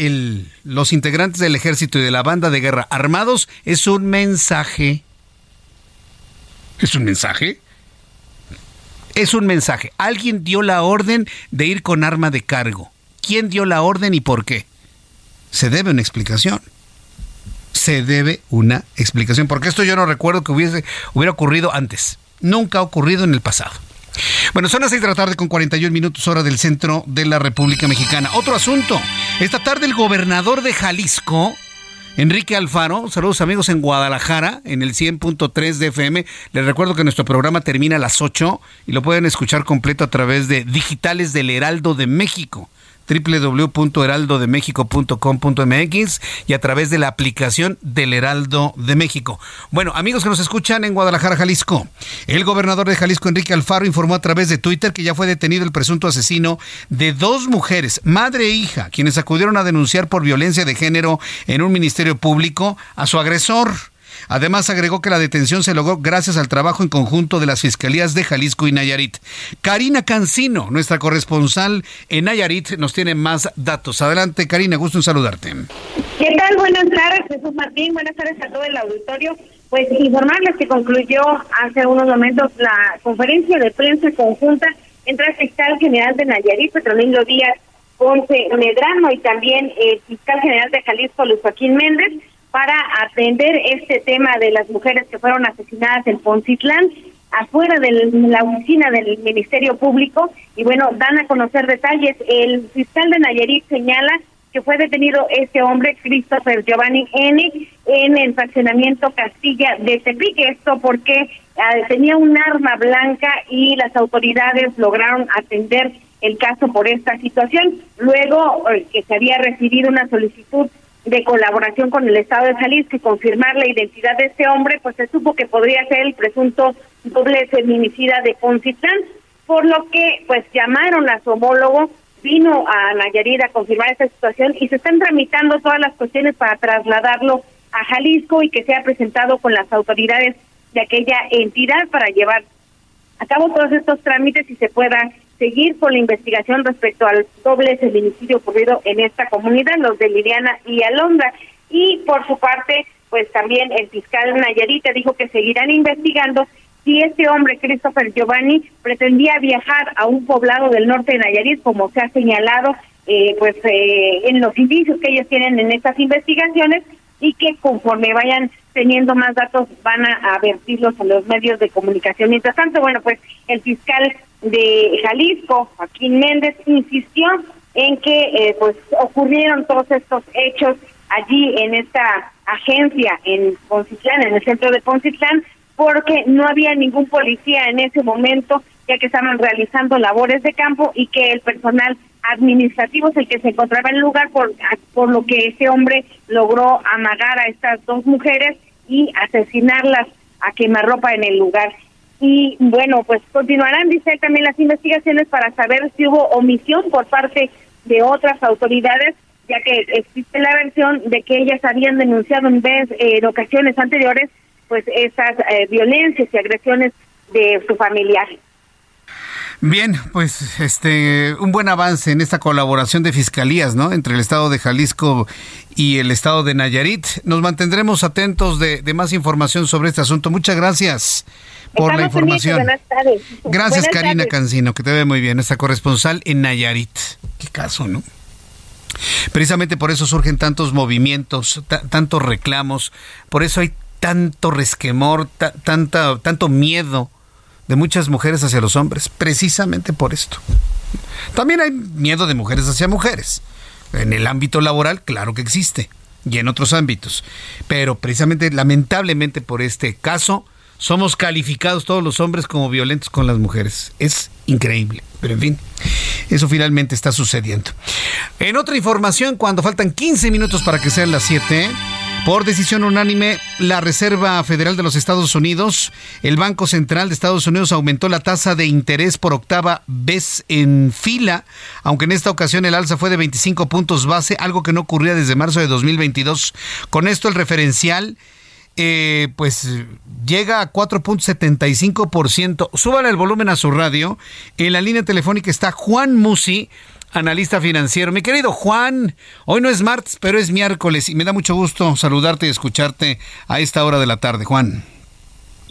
los integrantes del ejército y de la banda de guerra armados es un mensaje ¿Es un mensaje? Es un mensaje. Alguien dio la orden de ir con arma de cargo. ¿Quién dio la orden y por qué? Se debe una explicación. Se debe una explicación. Porque esto yo no recuerdo que hubiese, hubiera ocurrido antes. Nunca ha ocurrido en el pasado. Bueno, son las 6 de la tarde con 41 minutos hora del centro de la República Mexicana. Otro asunto. Esta tarde el gobernador de Jalisco, Enrique Alfaro, saludos amigos en Guadalajara, en el 100.3 de FM. Les recuerdo que nuestro programa termina a las 8 y lo pueden escuchar completo a través de Digitales del Heraldo de México www.heraldodemexico.com.mx y a través de la aplicación del Heraldo de México. Bueno, amigos que nos escuchan en Guadalajara, Jalisco, el gobernador de Jalisco, Enrique Alfaro, informó a través de Twitter que ya fue detenido el presunto asesino de dos mujeres, madre e hija, quienes acudieron a denunciar por violencia de género en un ministerio público a su agresor. Además, agregó que la detención se logró gracias al trabajo en conjunto de las fiscalías de Jalisco y Nayarit. Karina Cancino, nuestra corresponsal en Nayarit, nos tiene más datos. Adelante, Karina, gusto en saludarte. ¿Qué tal? Buenas tardes, Jesús Martín. Buenas tardes a todo el auditorio. Pues informarles que concluyó hace unos momentos la conferencia de prensa conjunta entre el fiscal general de Nayarit, Petronilo Díaz Ponce Medrano, y también el fiscal general de Jalisco, Luis Joaquín Méndez para atender este tema de las mujeres que fueron asesinadas en Poncitlán afuera de la oficina del Ministerio Público y bueno, dan a conocer detalles. El fiscal de Nayarit señala que fue detenido este hombre, Christopher Giovanni N., en el fraccionamiento Castilla de Tepic. Esto porque ah, tenía un arma blanca y las autoridades lograron atender el caso por esta situación. Luego eh, que se había recibido una solicitud de colaboración con el Estado de Jalisco y confirmar la identidad de este hombre, pues se supo que podría ser el presunto doble feminicida de Poncitlán, por lo que pues llamaron a su homólogo vino a Nayarit a confirmar esta situación y se están tramitando todas las cuestiones para trasladarlo a Jalisco y que sea presentado con las autoridades de aquella entidad para llevar a cabo todos estos trámites y se pueda seguir con la investigación respecto al doble feminicidio ocurrido en esta comunidad, los de Liliana y Alondra. Y por su parte, pues también el fiscal Nayarita dijo que seguirán investigando si este hombre, Christopher Giovanni, pretendía viajar a un poblado del norte de Nayarit, como se ha señalado, eh, pues eh, en los indicios que ellos tienen en estas investigaciones, y que conforme vayan teniendo más datos van a advertirlos en los medios de comunicación. Mientras tanto, bueno, pues el fiscal de Jalisco, Joaquín Méndez, insistió en que eh, pues ocurrieron todos estos hechos allí en esta agencia en Poncitlán, en el centro de Poncitlán, porque no había ningún policía en ese momento, ya que estaban realizando labores de campo y que el personal administrativo es el que se encontraba en el lugar, por, por lo que ese hombre logró amagar a estas dos mujeres y asesinarlas a quemarropa en el lugar. Y bueno, pues continuarán, dice también las investigaciones para saber si hubo omisión por parte de otras autoridades, ya que existe la versión de que ellas habían denunciado en vez en ocasiones anteriores pues esas eh, violencias y agresiones de su familiar. Bien, pues este un buen avance en esta colaboración de fiscalías, ¿no? Entre el estado de Jalisco y el estado de Nayarit. Nos mantendremos atentos de, más información sobre este asunto. Muchas gracias por la información. Buenas tardes. Gracias, Karina Cancino, que te ve muy bien, esta corresponsal en Nayarit. Qué caso, ¿no? Precisamente por eso surgen tantos movimientos, tantos reclamos, por eso hay tanto resquemor, tanta, tanto miedo de muchas mujeres hacia los hombres, precisamente por esto. También hay miedo de mujeres hacia mujeres. En el ámbito laboral, claro que existe, y en otros ámbitos. Pero precisamente, lamentablemente por este caso, somos calificados todos los hombres como violentos con las mujeres. Es increíble. Pero en fin, eso finalmente está sucediendo. En otra información, cuando faltan 15 minutos para que sean las 7, por decisión unánime, la Reserva Federal de los Estados Unidos, el Banco Central de Estados Unidos aumentó la tasa de interés por octava vez en fila, aunque en esta ocasión el alza fue de 25 puntos base, algo que no ocurría desde marzo de 2022. Con esto el referencial eh, pues llega a 4.75%. Suban el volumen a su radio. En la línea telefónica está Juan Musi, analista financiero. Mi querido Juan, hoy no es martes, pero es miércoles y me da mucho gusto saludarte y escucharte a esta hora de la tarde, Juan.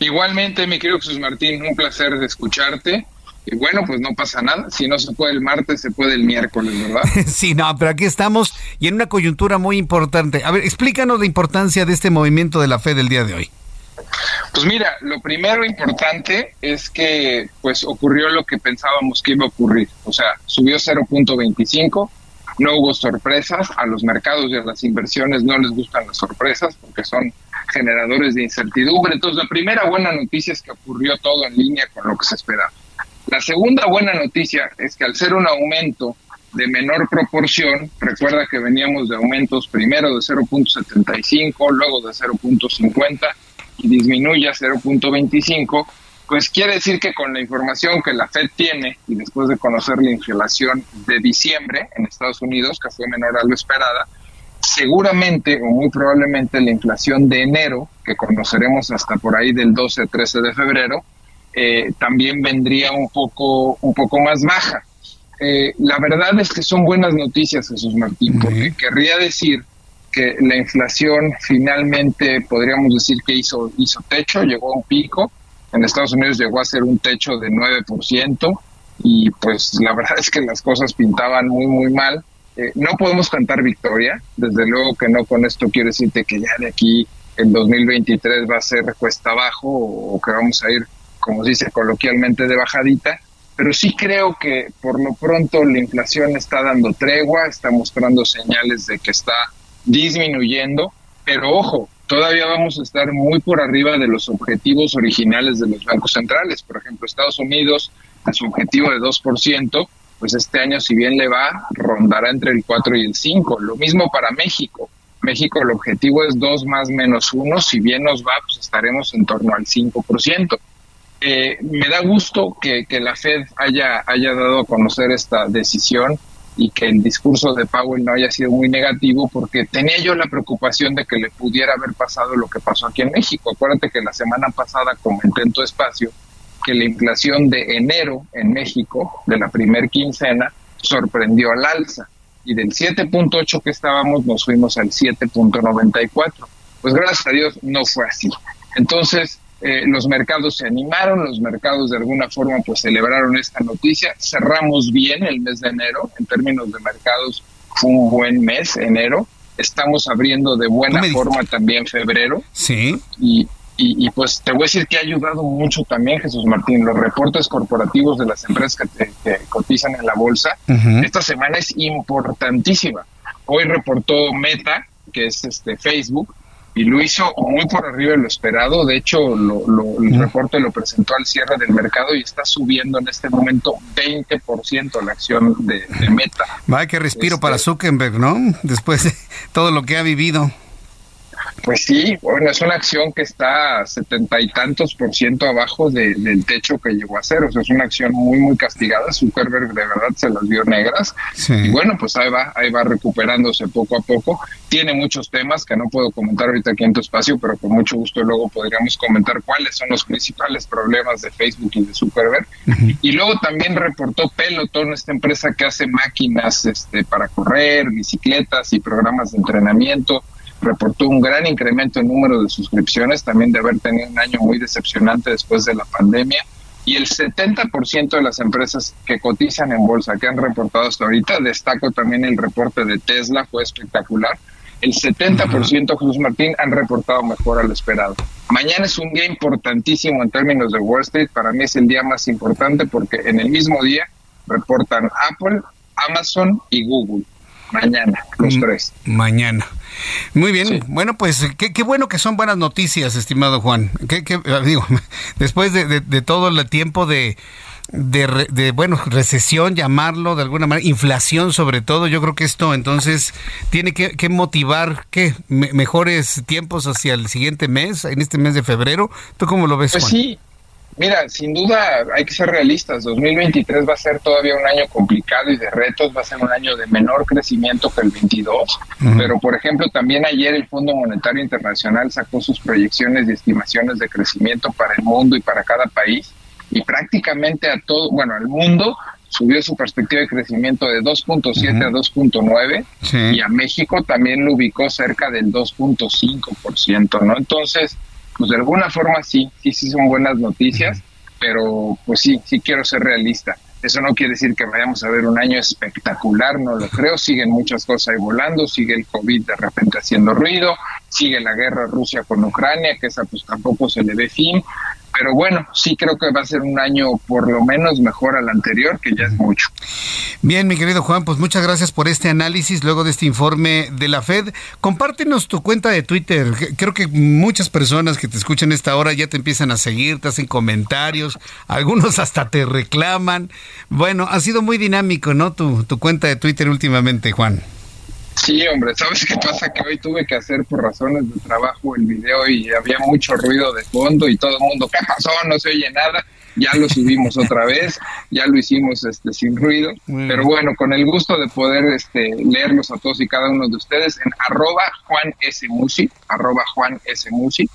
Igualmente, mi querido Jesús Martín, un placer de escucharte. Y bueno, pues no pasa nada. Si no se puede el martes, se puede el miércoles, ¿verdad? sí, no, pero aquí estamos y en una coyuntura muy importante. A ver, explícanos la importancia de este movimiento de la fe del día de hoy. Pues mira, lo primero importante es que pues ocurrió lo que pensábamos que iba a ocurrir, o sea, subió 0.25, no hubo sorpresas, a los mercados y a las inversiones no les gustan las sorpresas porque son generadores de incertidumbre. Entonces, la primera buena noticia es que ocurrió todo en línea con lo que se esperaba. La segunda buena noticia es que al ser un aumento de menor proporción, recuerda que veníamos de aumentos primero de 0.75, luego de 0.50 y disminuye a 0.25, pues quiere decir que con la información que la Fed tiene y después de conocer la inflación de diciembre en Estados Unidos, que fue menor a lo esperada, seguramente o muy probablemente la inflación de enero, que conoceremos hasta por ahí del 12-13 de febrero, eh, también vendría un poco, un poco más baja. Eh, la verdad es que son buenas noticias, Jesús Martín, porque querría decir que la inflación finalmente podríamos decir que hizo, hizo techo, llegó a un pico. En Estados Unidos llegó a ser un techo de 9% y pues la verdad es que las cosas pintaban muy, muy mal. Eh, no podemos cantar victoria, desde luego que no con esto quiero decirte que ya de aquí el 2023 va a ser cuesta abajo o, que vamos a ir, como se dice coloquialmente, de bajadita, pero sí creo que por lo pronto la inflación está dando tregua, está mostrando señales de que está disminuyendo, pero ojo, todavía vamos a estar muy por arriba de los objetivos originales de los bancos centrales. Por ejemplo, Estados Unidos, a su objetivo de 2%, pues este año, si bien le va, rondará entre el 4 y el 5. Lo mismo para México. México el objetivo es 2 más menos 1. Si bien nos va, pues estaremos en torno al 5%. Eh, me da gusto que, que la Fed haya, haya dado a conocer esta decisión y que el discurso de Powell no haya sido muy negativo porque tenía yo la preocupación de que le pudiera haber pasado lo que pasó aquí en México. Acuérdate que la semana pasada comenté en tu espacio que la inflación de enero en México, de la primer quincena, sorprendió al alza y del 7.8 que estábamos nos fuimos al 7.94. Pues gracias a Dios no fue así. Entonces, eh, los mercados se animaron, los mercados de alguna forma pues celebraron esta noticia, cerramos bien el mes de enero, en términos de mercados fue un buen mes, enero, estamos abriendo de buena forma también febrero. Sí. Y, y, pues te voy a decir que ha ayudado mucho también, Jesús Martín, los reportes corporativos de las empresas que, cotizan en la bolsa. Esta semana es importantísima. Hoy reportó Meta, que es este Facebook, y lo hizo muy por arriba de lo esperado. De hecho, lo, el reporte lo presentó al cierre del mercado y está subiendo en este momento 20% la acción de, Meta. Vaya que respiro para este Zuckerberg, ¿no? Después de todo lo que ha vivido. Pues sí, bueno, es una acción que está setenta y tantos por ciento abajo del techo que llegó a ser. O sea, es una acción muy, muy castigada. Zuckerberg de verdad se las vio negras. Y bueno, pues ahí va, ahí va recuperándose poco a poco. Tiene muchos temas que no puedo comentar ahorita aquí en tu espacio, pero con mucho gusto luego podríamos comentar cuáles son los principales problemas de Facebook y de Zuckerberg. Y luego también reportó Peloton, esta empresa que hace máquinas este, para correr, bicicletas y programas de entrenamiento reportó un gran incremento en número de suscripciones, también de haber tenido un año muy decepcionante después de la pandemia. Y el 70% de las empresas que cotizan en bolsa, que han reportado hasta ahorita, destaco también el reporte de Tesla, fue espectacular. El 70%, Jesús Martín, han reportado mejor al esperado. Mañana es un día importantísimo en términos de Wall Street. Para mí es el día más importante porque en el mismo día reportan Apple, Amazon y Google. Mañana, los tres. Mañana. Muy bien, bueno, pues qué, bueno que son buenas noticias, estimado Juan. ¿Qué, ah, digo, después de, todo el tiempo de, de, bueno, recesión, llamarlo de alguna manera, inflación sobre todo, yo creo que esto entonces tiene que, motivar ¿qué? mejores tiempos hacia el siguiente mes, en este mes de febrero. ¿Tú cómo lo ves, pues Juan? Sí, Mira, sin duda hay que ser realistas. 2023 va a ser todavía un año complicado y de retos, va a ser un año de menor crecimiento que el 22. Pero, por ejemplo, también ayer el Fondo Monetario Internacional sacó sus proyecciones y estimaciones de crecimiento para el mundo y para cada país. Y prácticamente a todo, bueno, al mundo subió su perspectiva de crecimiento de 2.7 a 2.9 y a México también lo ubicó cerca del 2.5%, ¿no? Entonces, pues de alguna forma sí, sí, sí son buenas noticias, pero pues sí, sí quiero ser realista. Eso no quiere decir que vayamos a ver un año espectacular, no lo creo. Siguen muchas cosas ahí volando, sigue el COVID de repente haciendo ruido, sigue la guerra Rusia con Ucrania, que esa pues tampoco se le ve fin pero bueno, sí creo que va a ser un año por lo menos mejor al anterior, que ya es mucho. Bien, mi querido Juan, pues muchas gracias por este análisis luego de este informe de la Fed. Compártenos tu cuenta de Twitter. Creo que muchas personas que te escuchan esta hora ya te empiezan a seguir, te hacen comentarios, algunos hasta te reclaman. Bueno, ha sido muy dinámico, ¿no? Tu, tu cuenta de Twitter últimamente, Juan. Sí, hombre, ¿sabes qué pasa? Que hoy tuve que hacer por razones de trabajo el video y había mucho ruido de fondo y todo el mundo, ¿qué pasó? No se oye nada. Ya lo subimos otra vez, ya lo hicimos este sin ruido, pero bueno, con el gusto de poder este leerlos a todos y cada uno de ustedes en arroba Juan S. Musi, arroba Juan S. Musi,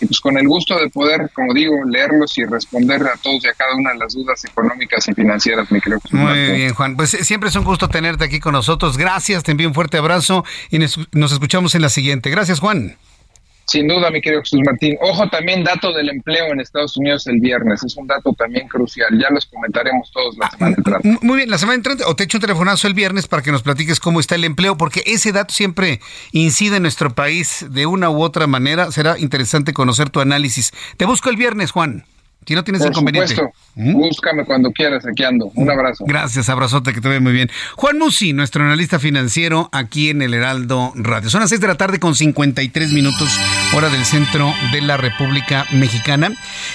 y pues con el gusto de poder, como digo, leerlos y responder a todos y a cada una de las dudas económicas y financieras, mi querido. Muy bien, Juan. Pues siempre es un gusto tenerte aquí con nosotros. Gracias, te envío un fuerte abrazo y nos escuchamos en la siguiente. Gracias, Juan. Sin duda, mi querido Jesús Martín. Ojo también, dato del empleo en Estados Unidos el viernes. Es un dato también crucial. Ya los comentaremos todos la semana entrante. Muy bien, la semana entrante. O te echo un telefonazo el viernes para que nos platiques cómo está el empleo, porque ese dato siempre incide en nuestro país de una u otra manera. Será interesante conocer tu análisis. Te busco el viernes, Juan. Si no tienes Por inconveniente. Supuesto. ¿Mm? Búscame cuando quieras, aquí ando. Un abrazo. Gracias, abrazote, que te ve muy bien. Juan Musi, nuestro analista financiero aquí en el Heraldo Radio. Son las 6 de la tarde con 53 minutos, hora del centro de la República Mexicana.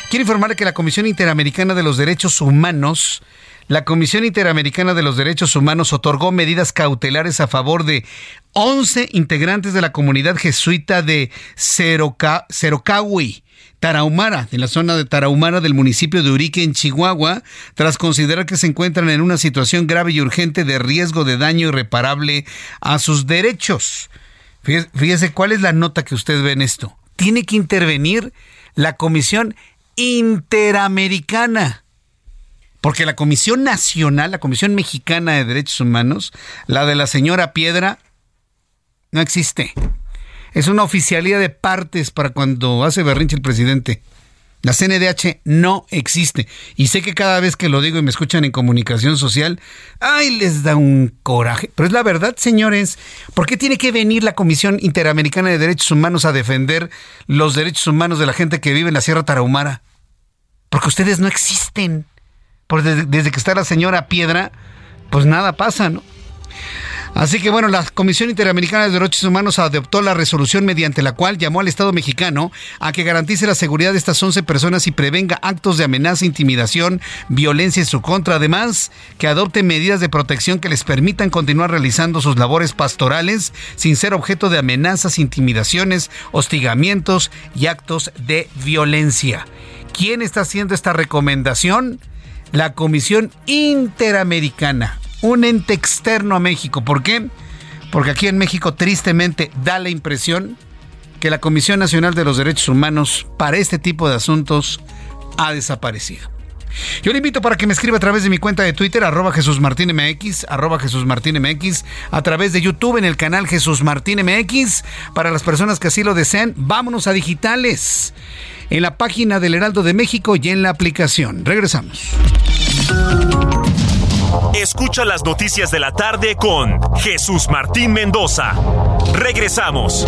Quiero informar que la Comisión Interamericana de los Derechos Humanos la Comisión Interamericana de los Derechos Humanos otorgó medidas cautelares a favor de 11 integrantes de la comunidad jesuita de Cerocahui, Tarahumara, en la zona de Tarahumara del municipio de Urique, en Chihuahua, tras considerar que se encuentran en una situación grave y urgente de riesgo de daño irreparable a sus derechos. Fíjese, cuál es la nota que usted ve en esto. Tiene que intervenir la Comisión Interamericana porque la Comisión Nacional, la Comisión Mexicana de Derechos Humanos, la de la señora Piedra, no existe. Es una oficialía de partes para cuando hace berrinche el presidente. La CNDH no existe. Y sé que cada vez que lo digo y me escuchan en comunicación social, ¡ay! les da un coraje. Pero es la verdad, señores. ¿Por qué tiene que venir la Comisión Interamericana de Derechos Humanos a defender los derechos humanos de la gente que vive en la Sierra Tarahumara? Porque ustedes no existen desde, que está la señora Piedra, pues nada pasa, ¿no? Así que bueno, la Comisión Interamericana de Derechos Humanos adoptó la resolución mediante la cual llamó al Estado mexicano a que garantice la seguridad de estas 11 personas y prevenga actos de amenaza, intimidación, violencia en su contra. Además, que adopte medidas de protección que les permitan continuar realizando sus labores pastorales sin ser objeto de amenazas, intimidaciones, hostigamientos y actos de violencia. ¿Quién está haciendo esta recomendación? La Comisión Interamericana, un ente externo a México. ¿Por qué? Porque aquí en México tristemente da la impresión que la Comisión Nacional de los Derechos Humanos para este tipo de asuntos ha desaparecido. Yo le invito para que me escriba a través de mi cuenta de Twitter, arroba Jesús Martín MX, arroba Jesús Martín MX, a través de YouTube en el canal Jesús Martín MX. Para las personas que así lo desean, vámonos a digitales en la página del Heraldo de México y en la aplicación. Regresamos. Escucha las noticias de la tarde con Jesús Martín Mendoza. Regresamos.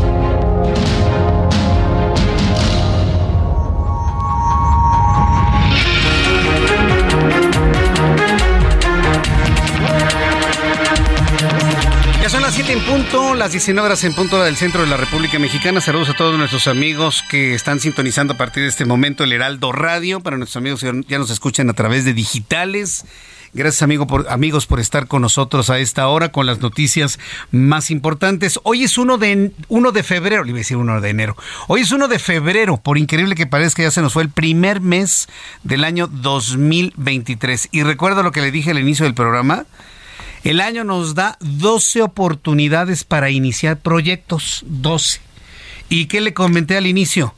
7 en punto, las 19 horas en punto del centro de la República Mexicana. Saludos a todos nuestros amigos que están sintonizando a partir de este momento el Heraldo Radio. Para nuestros amigos que ya nos escuchan a través de digitales. Gracias amigo por, amigos por estar con nosotros a esta hora con las noticias más importantes. Hoy es 1 de, 1 de febrero, le iba a decir 1 de enero. Hoy es 1 de febrero, por increíble que parezca, ya se nos fue el primer mes del año 2023. Y recuerdo lo que le dije al inicio del programa. El año nos da 12 oportunidades para iniciar proyectos, 12. ¿Y qué le comenté al inicio?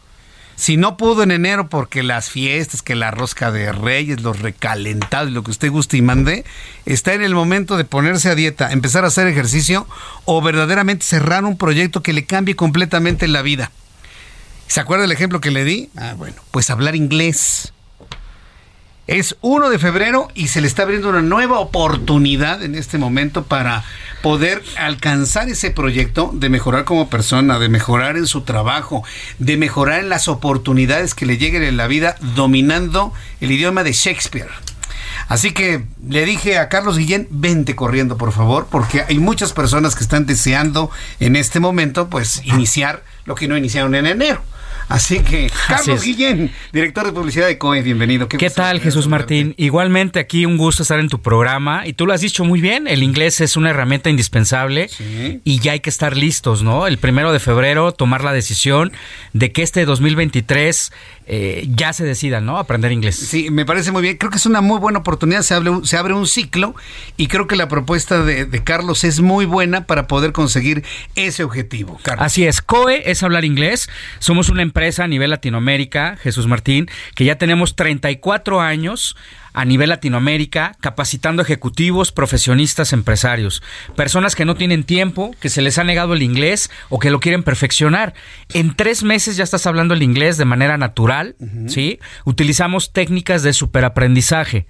Si no pudo en enero porque las fiestas, que la rosca de reyes, los recalentados, lo que usted guste y mande, está en el momento de ponerse a dieta, empezar a hacer ejercicio o verdaderamente cerrar un proyecto que le cambie completamente la vida. ¿Se acuerda el ejemplo que le di? Ah, bueno, pues hablar inglés. Es 1 de febrero y se le está abriendo una nueva oportunidad en este momento para poder alcanzar ese proyecto de mejorar como persona, de mejorar en su trabajo, de mejorar en las oportunidades que le lleguen en la vida dominando el idioma de Shakespeare. Así que le dije a Carlos Guillén, vente corriendo por favor, porque hay muchas personas que están deseando en este momento pues iniciar lo que no iniciaron en enero. Así que, Carlos Guillén, director de publicidad de COE, bienvenido. ¿Qué, tal, Jesús Martín? Igualmente aquí un gusto estar en tu programa y tú lo has dicho muy bien, el inglés es una herramienta indispensable y ya hay que estar listos, ¿no? El primero de febrero tomar la decisión de que este 2023 eh, ya se decida, ¿no? Aprender inglés. Sí, me parece muy bien. Creo que es una muy buena oportunidad. Se abre un, se abre un ciclo y creo que la propuesta de, Carlos es muy buena para poder conseguir ese objetivo. Así es. COE es hablar inglés. Somos una empresa a nivel Latinoamérica, Jesús Martín, que ya tenemos 34 años a nivel Latinoamérica, capacitando ejecutivos, profesionistas, empresarios, personas que no tienen tiempo, que se les ha negado el inglés o que lo quieren perfeccionar. En tres meses ya estás hablando el inglés de manera natural, ¿sí? Utilizamos técnicas de superaprendizaje.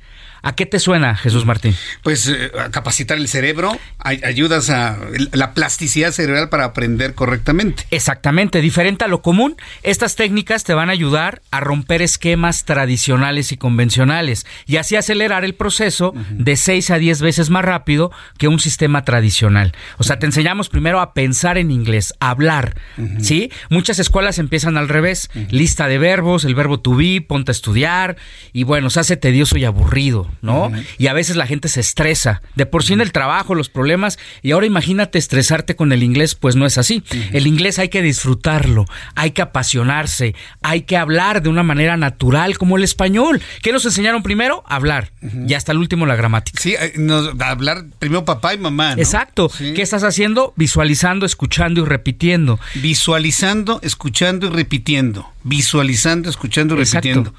¿A qué te suena, Jesús Martín? Pues eh, capacitar el cerebro, ayudas a la plasticidad cerebral para aprender correctamente. Exactamente, diferente a lo común. Estas técnicas te van a ayudar a romper esquemas tradicionales y convencionales y así acelerar el proceso de 6 a 10 veces más rápido que un sistema tradicional. O sea, te enseñamos primero a pensar en inglés, a hablar, ¿sí? Muchas escuelas empiezan al revés, lista de verbos, el verbo to be, ponte a estudiar y bueno, se hace tedioso y aburrido. ¿No? Y a veces la gente se estresa. De por sí en el trabajo, los problemas, y ahora imagínate estresarte con el inglés, pues no es así. El inglés hay que disfrutarlo, hay que apasionarse, hay que hablar de una manera natural como el español. ¿Qué nos enseñaron primero? Hablar. Y hasta el último la gramática. Sí, eh, hablar primero papá y mamá. Exacto. ¿Qué estás haciendo? Visualizando, escuchando y repitiendo. Visualizando, escuchando y repitiendo. Visualizando, escuchando y repitiendo.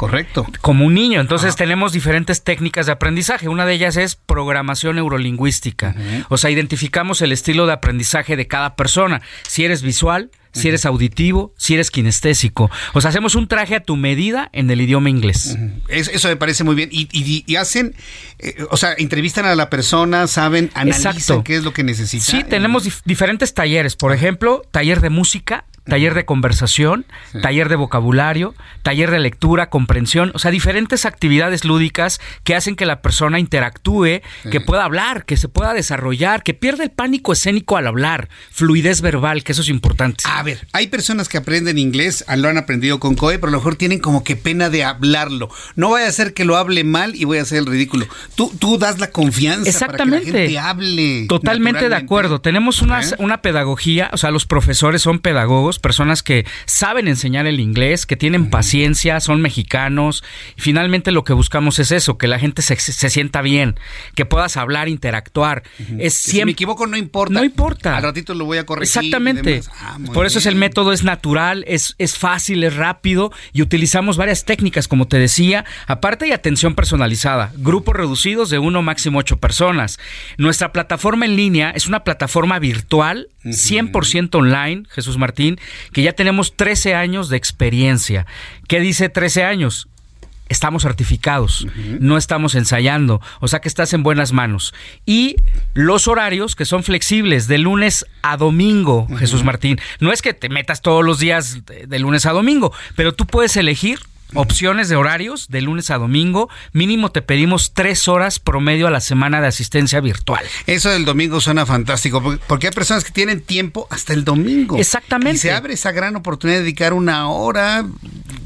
Correcto. Como un niño. Entonces tenemos diferentes técnicas de aprendizaje. Una de ellas es programación neurolingüística. O sea, identificamos el estilo de aprendizaje de cada persona. Si eres visual, si eres auditivo, si eres kinestésico. O sea, hacemos un traje a tu medida en el idioma inglés. Eso me parece muy bien. Y, hacen, eh, o sea, entrevistan a la persona, saben, analizan qué es lo que necesita. Sí, tenemos diferentes talleres. Por ejemplo, taller de música, taller de conversación, taller de vocabulario, taller de lectura, comprensión, o sea, diferentes actividades lúdicas que hacen que la persona interactúe, que pueda hablar, que se pueda desarrollar, que pierda el pánico escénico al hablar, fluidez verbal, que eso es importante. A ver, hay personas que aprenden inglés, lo han aprendido con COE, pero a lo mejor tienen como que pena de hablarlo. No vaya a ser que lo hable mal y voy a hacer el ridículo. Tú, tú das la confianza Exactamente. para que la gente hable. Totalmente de acuerdo. Tenemos una, una pedagogía, o sea, los profesores son pedagogos, personas que saben enseñar el inglés, que tienen paciencia, son mexicanos. Y finalmente lo que buscamos es eso, que la gente se, sienta bien, que puedas hablar, interactuar. es Si me equivoco, no importa. No importa. Al ratito lo voy a corregir. Exactamente. Ah, Por eso es el método, es natural, es, es fácil, es rápido y utilizamos varias técnicas, como te decía. Aparte de atención personalizada, grupos reducidos de uno máximo ocho personas. Nuestra plataforma en línea es una plataforma virtual 100% online, Jesús Martín, que ya tenemos 13 años de experiencia. ¿Qué dice 13 años? Estamos certificados, no estamos ensayando, o sea que estás en buenas manos. Y los horarios que son flexibles de lunes a domingo, Jesús Martín. No es que te metas todos los días de lunes a domingo, pero tú puedes elegir opciones de horarios de lunes a domingo. Mínimo te pedimos tres horas promedio a la semana de asistencia virtual. Eso del domingo suena fantástico, porque hay personas que tienen tiempo hasta el domingo. Exactamente. Y se abre esa gran oportunidad de dedicar una hora.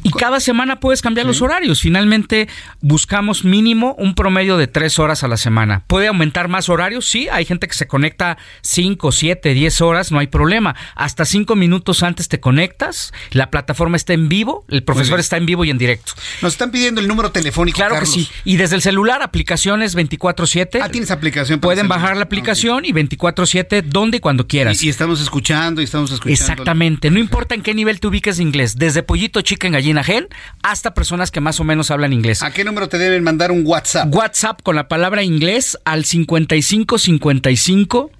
Y cada semana puedes cambiar los horarios. Finalmente buscamos mínimo un promedio de tres horas a la semana. ¿Puede aumentar más horarios? Sí, hay gente que se conecta cinco, siete, diez horas, no hay problema. Hasta cinco minutos antes te conectas, la plataforma está en vivo, el profesor está en vivo y directo. Nos están pidiendo el número telefónico. Claro que sí. Y desde el celular, aplicaciones 24-7. Ah, tienes aplicación. Pueden bajar la aplicación y 24-7 donde y cuando quieras. Y, estamos escuchando y estamos escuchando. Exactamente. No importa en qué nivel te ubiques de inglés. Desde pollito, chicken, gallina, gen, hasta personas que más o menos hablan inglés. ¿A qué número te deben mandar un WhatsApp? WhatsApp con la palabra inglés al 5555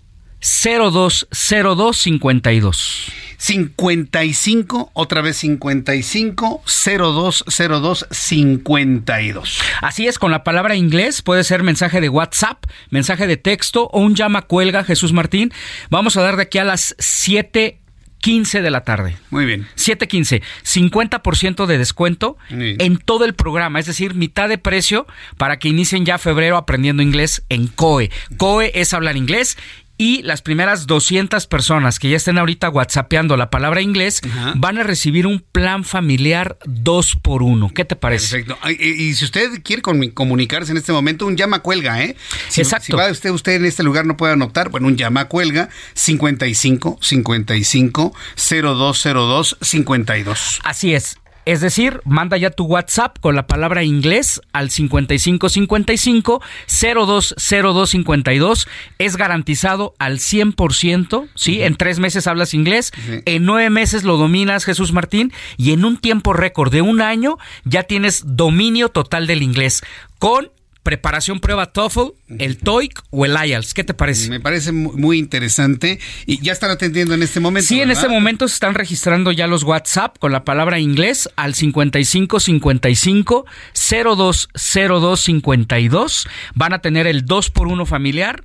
020252. 55, otra vez 55 0202 52. Así es, con la palabra inglés puede ser mensaje de WhatsApp, mensaje de texto o un llama cuelga, Jesús Martín. Vamos a dar de aquí a las 7 15 de la tarde. Muy bien. 7.15. 50% de descuento en todo el programa, es decir, mitad de precio para que inicien ya febrero aprendiendo inglés en COE. COE es hablar inglés y las primeras 200 personas que ya estén ahorita whatsappeando la palabra inglés van a recibir un plan familiar 2 por 1 ¿Qué te parece? Perfecto. Y, si usted quiere comunicarse en este momento, un llama cuelga, ¿eh? Si, Exacto. Si va usted, usted en este lugar no puede anotar, bueno, un llama cuelga 55 55 0202 52. Así es Es decir, manda ya tu WhatsApp con la palabra inglés al 5555 020252. Es garantizado al 100%, ¿sí? En tres meses hablas inglés, en nueve meses lo dominas, Jesús Martín, y en un tiempo récord de un año ya tienes dominio total del inglés con preparación prueba TOEFL, el TOEIC o el IELTS. ¿Qué te parece? Me parece muy interesante y ya están atendiendo en este momento. Sí, en este momento se están registrando ya los WhatsApp con la palabra inglés al 5555 020252. Van a tener el 2 por 1 familiar.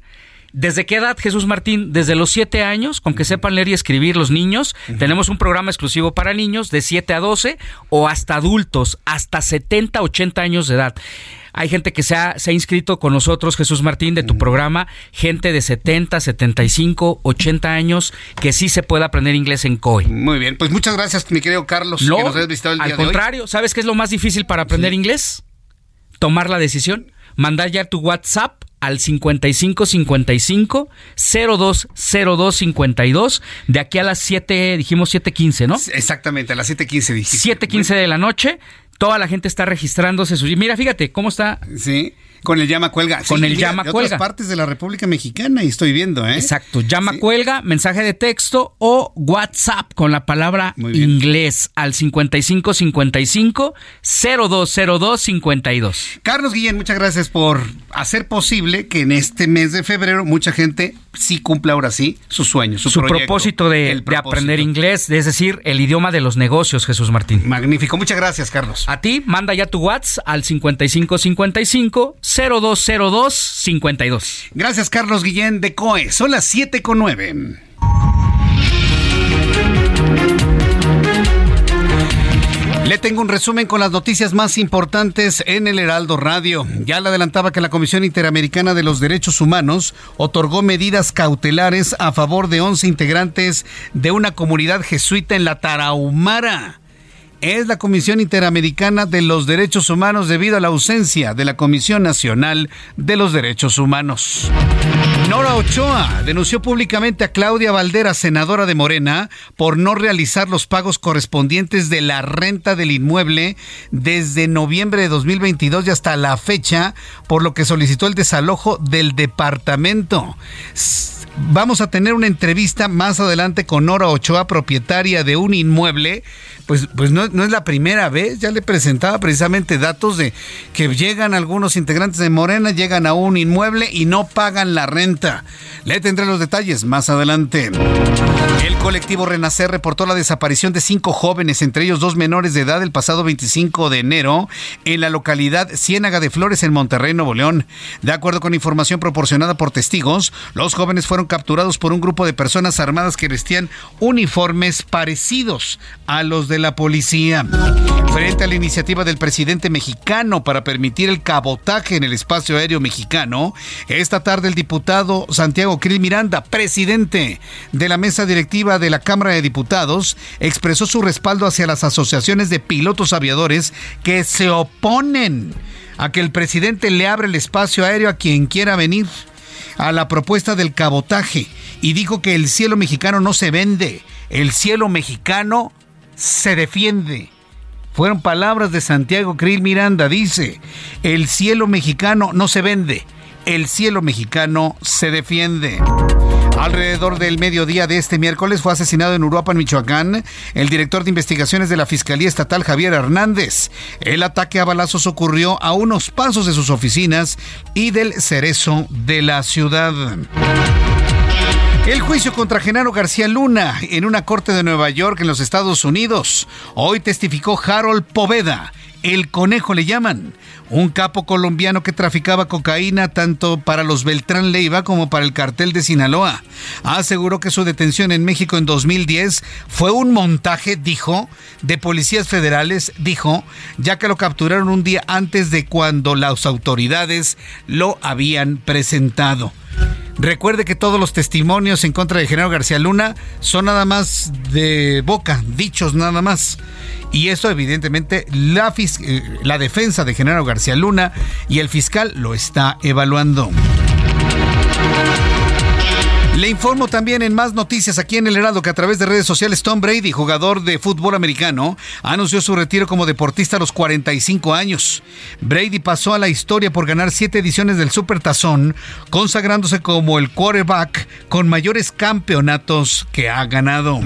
¿Desde qué edad, Jesús Martín? Desde los 7 años, con que sepan leer y escribir los niños. Tenemos un programa exclusivo para niños de 7 a 12 o hasta adultos, hasta 70, 80 años de edad. Hay gente que se ha, se ha inscrito con nosotros, Jesús Martín, de tu programa, gente de 70, 75, 80 años, que sí se puede aprender inglés en COE. Muy bien, pues muchas gracias, mi querido Carlos, No, que nos hayas visitado el al día de hoy. contrario, ¿sabes qué es lo más difícil para aprender inglés? Tomar la decisión, mandar ya tu WhatsApp al 5555 020252 de aquí a las 7, dijimos 7:15, ¿no? Exactamente, a las 7:15 dijiste. 7:15 de la noche. Toda la gente está registrándose. Mira, fíjate cómo está. Sí, con el llama cuelga. Con Sí, el mira, llama de cuelga. otras partes de la República Mexicana y estoy viendo, ¿eh? Exacto, llama cuelga, mensaje de texto o WhatsApp con la palabra inglés al 5555 020252. Carlos Guillén, muchas gracias por hacer posible que en este mes de febrero mucha gente sí cumpla ahora sí su sueño, su, Su, proyecto, propósito de, el de propósito. aprender inglés, es decir, el idioma de los negocios, Jesús Martín. Magnífico, muchas gracias, Carlos. A ti, manda ya tu WhatsApp al 5555 020252. Gracias, Carlos Guillén de COE. Son las 7 con 9. Le tengo un resumen con las noticias más importantes en el Heraldo Radio. Ya le adelantaba que la Comisión Interamericana de los Derechos Humanos otorgó medidas cautelares a favor de 11 integrantes de una comunidad jesuita en la Tarahumara es la Comisión Interamericana de los Derechos Humanos debido a la ausencia de la Comisión Nacional de los Derechos Humanos. Nora Ochoa denunció públicamente a Claudia Valdera, senadora de Morena, por no realizar los pagos correspondientes de la renta del inmueble desde noviembre de 2022 y hasta la fecha, por lo que solicitó el desalojo del departamento. Vamos a tener una entrevista más adelante con Nora Ochoa, propietaria de un inmueble. Pues, pues no, no es la primera vez, ya le presentaba precisamente datos de que llegan algunos integrantes de Morena, llegan a un inmueble y no pagan la renta. Le tendré los detalles más adelante. El colectivo Renacer reportó la desaparición de cinco jóvenes, entre ellos dos menores de edad, el pasado 25 de enero en la localidad Ciénaga de Flores, en Monterrey, Nuevo León. De acuerdo con información proporcionada por testigos, los jóvenes fueron capturados por un grupo de personas armadas que vestían uniformes parecidos a los de la policía. Frente a la iniciativa del presidente mexicano para permitir el cabotaje en el espacio aéreo mexicano, esta tarde el diputado Santiago Krill Miranda, presidente de la mesa directiva de la Cámara de Diputados, expresó su respaldo hacia las asociaciones de pilotos aviadores que se oponen a que el presidente le abra el espacio aéreo a quien quiera venir a la propuesta del cabotaje y dijo que el cielo mexicano no se vende, el cielo mexicano se defiende. Fueron palabras de Santiago Krill Miranda, dice, el cielo mexicano no se vende, el cielo mexicano se defiende. Alrededor del mediodía de este miércoles fue asesinado en Uruapan, Michoacán, el director de investigaciones de la Fiscalía Estatal Javier Hernández. El ataque a balazos ocurrió a unos pasos de sus oficinas y del cerezo de la ciudad. El juicio contra Genaro García Luna en una corte de Nueva York en los Estados Unidos. Hoy testificó Harold Poveda. El conejo le llaman. Un capo colombiano que traficaba cocaína tanto para los Beltrán Leiva como para el cartel de Sinaloa. Aseguró que su detención en México en 2010 fue un montaje, dijo, de policías federales, dijo, ya que lo capturaron un día antes de cuando las autoridades lo habían presentado. Recuerde que todos los testimonios en contra de Genaro García Luna son nada más de boca, dichos nada más. Y eso evidentemente la, eh, defensa de Genaro García Luna y el fiscal lo está evaluando. Le informo también en más noticias aquí en el Heraldo que a través de redes sociales Tom Brady, jugador de fútbol americano, anunció su retiro como deportista a los 45 años. Brady pasó a la historia por ganar siete ediciones del Super Tazón, consagrándose como el quarterback con mayores campeonatos que ha ganado.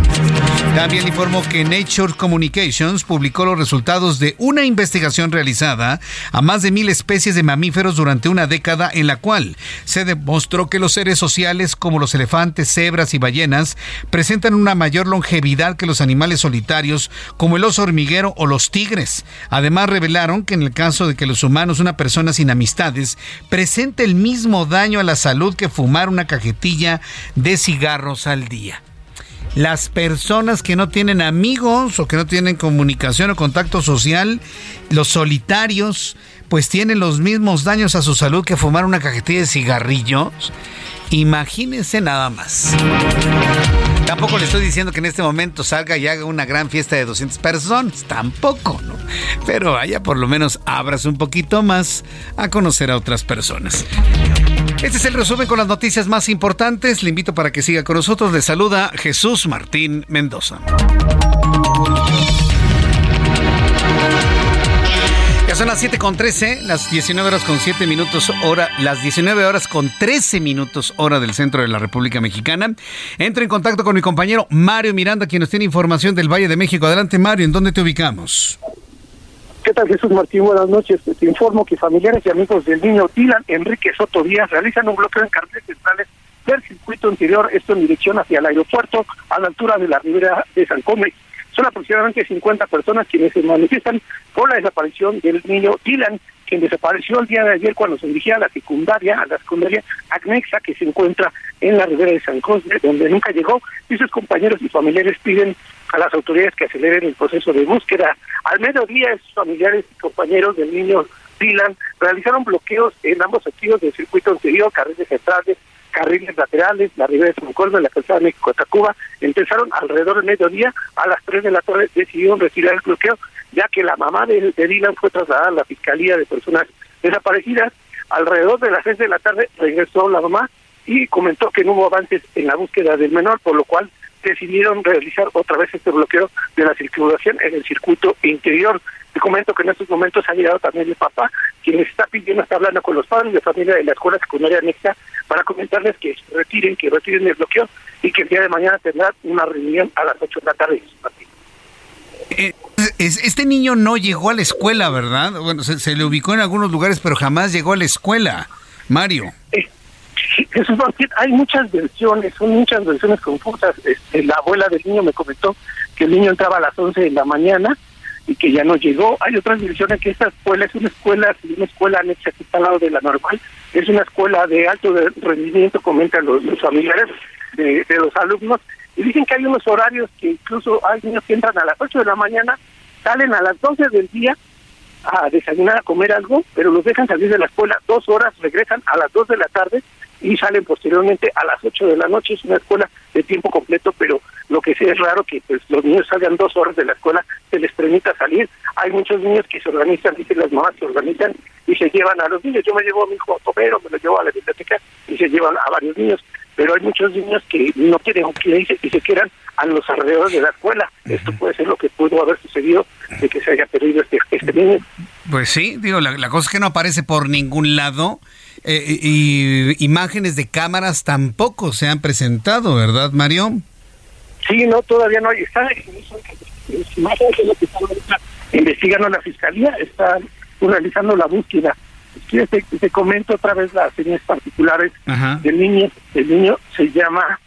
También informó que Nature Communications publicó los resultados de una investigación realizada a más de mil especies de mamíferos durante una década en la cual se demostró que los seres sociales como los elefantes, cebras y ballenas presentan una mayor longevidad que los animales solitarios como el oso hormiguero o los tigres. Además revelaron que en el caso de que los humanos, una persona sin amistades, presente el mismo daño a la salud que fumar una cajetilla de cigarros al día las personas que no tienen amigos o que no tienen comunicación o contacto social, los solitarios, pues tienen los mismos daños a su salud que fumar una cajetilla de cigarrillos. Imagínense nada más. Tampoco le estoy diciendo que en este momento salga y haga una gran fiesta de 200 personas, tampoco, ¿no? Pero vaya, por lo menos abras un poquito más a conocer a otras personas. Este es el resumen con las noticias más importantes. Le invito para que siga con nosotros. Le saluda Jesús Martín Mendoza. Ya son las 7 con 13, las 19 horas con 7 minutos hora, las 19 horas con 13 minutos hora del centro de la República Mexicana. Entro en contacto con mi compañero Mario Miranda, quien nos tiene información del Valle de México. Adelante Mario, ¿en dónde te ubicamos? ¿Qué tal Jesús Martín? Buenas noches. Te informo que familiares y amigos del niño Dylan Enrique Soto Díaz realizan un bloqueo en carteles centrales del circuito interior, esto en dirección hacia el aeropuerto, a la altura de la ribera de San Cosme. Son aproximadamente 50 personas quienes se manifiestan por la desaparición del niño Dylan, quien desapareció el día de ayer cuando se dirigía a la secundaria, a la secundaria Agnexa, que se encuentra en la ribera de San Cosme, donde nunca llegó, y sus compañeros y familiares piden a las autoridades que aceleren el proceso de búsqueda. Al mediodía, sus familiares y compañeros del niño Dylan realizaron bloqueos en ambos sentidos del circuito anterior, carriles centrales, carriles laterales, la ribera de San Cosme, la calzada de México-Tacuba, empezaron alrededor del mediodía, a las 3 de la tarde decidieron retirar el bloqueo, ya que la mamá de, de Dylan fue trasladada a la Fiscalía de Personas Desaparecidas. Alrededor de las 6 de la tarde regresó la mamá y comentó que no hubo avances en la búsqueda del menor, por lo cual decidieron realizar otra vez este bloqueo de la circulación en el circuito interior. Te comento que en estos momentos ha llegado también el papá, quien está pidiendo, está hablando con los padres de familia de la escuela secundaria anexa para comentarles que se retiren, que retiren el bloqueo y que el día de mañana tendrá una reunión a las 8 de la tarde. Eh, este niño no llegó a la escuela, ¿verdad? Bueno, se, se, le ubicó en algunos lugares, pero jamás llegó a la escuela. Mario. Eh, Jesús Martín, hay muchas versiones, son muchas versiones confusas. Este, la abuela del niño me comentó que el niño entraba a las 11 de la mañana y que ya no llegó. Hay otras versiones que esta escuela es una escuela, una escuela anexa que está al lado de la normal, es una escuela de alto rendimiento, comentan los, familiares de, de, los alumnos, y dicen que hay unos horarios que incluso hay niños que entran a las 8 de la mañana, salen a las 12 del día a desayunar, a comer algo, pero los dejan salir de la escuela dos horas, regresan a las 2 de la tarde y salen posteriormente a las 8 de la noche. Es una escuela de tiempo completo, pero lo que sí es raro que pues los niños salgan dos horas de la escuela, se les permita salir. Hay muchos niños que se organizan, dicen las mamás, se organizan y se llevan a los niños. Yo me llevo a mi hijo Tomero, me lo llevo a la biblioteca y se llevan a varios niños. Pero hay muchos niños que no quieren irse y se quedan a los alrededores de la escuela. Esto puede ser lo que pudo haber sucedido de que se haya perdido este, este niño. Pues sí, digo, la, la cosa es que no aparece por ningún lado. Eh, y imágenes de cámaras tampoco se han presentado, ¿verdad, Mario? Sí, no, todavía no hay. Está imágenes es lo que está investigando la fiscalía, está realizando la búsqueda. Te, te, te, comento otra vez las señas particulares Ajá. del niño. El niño se llama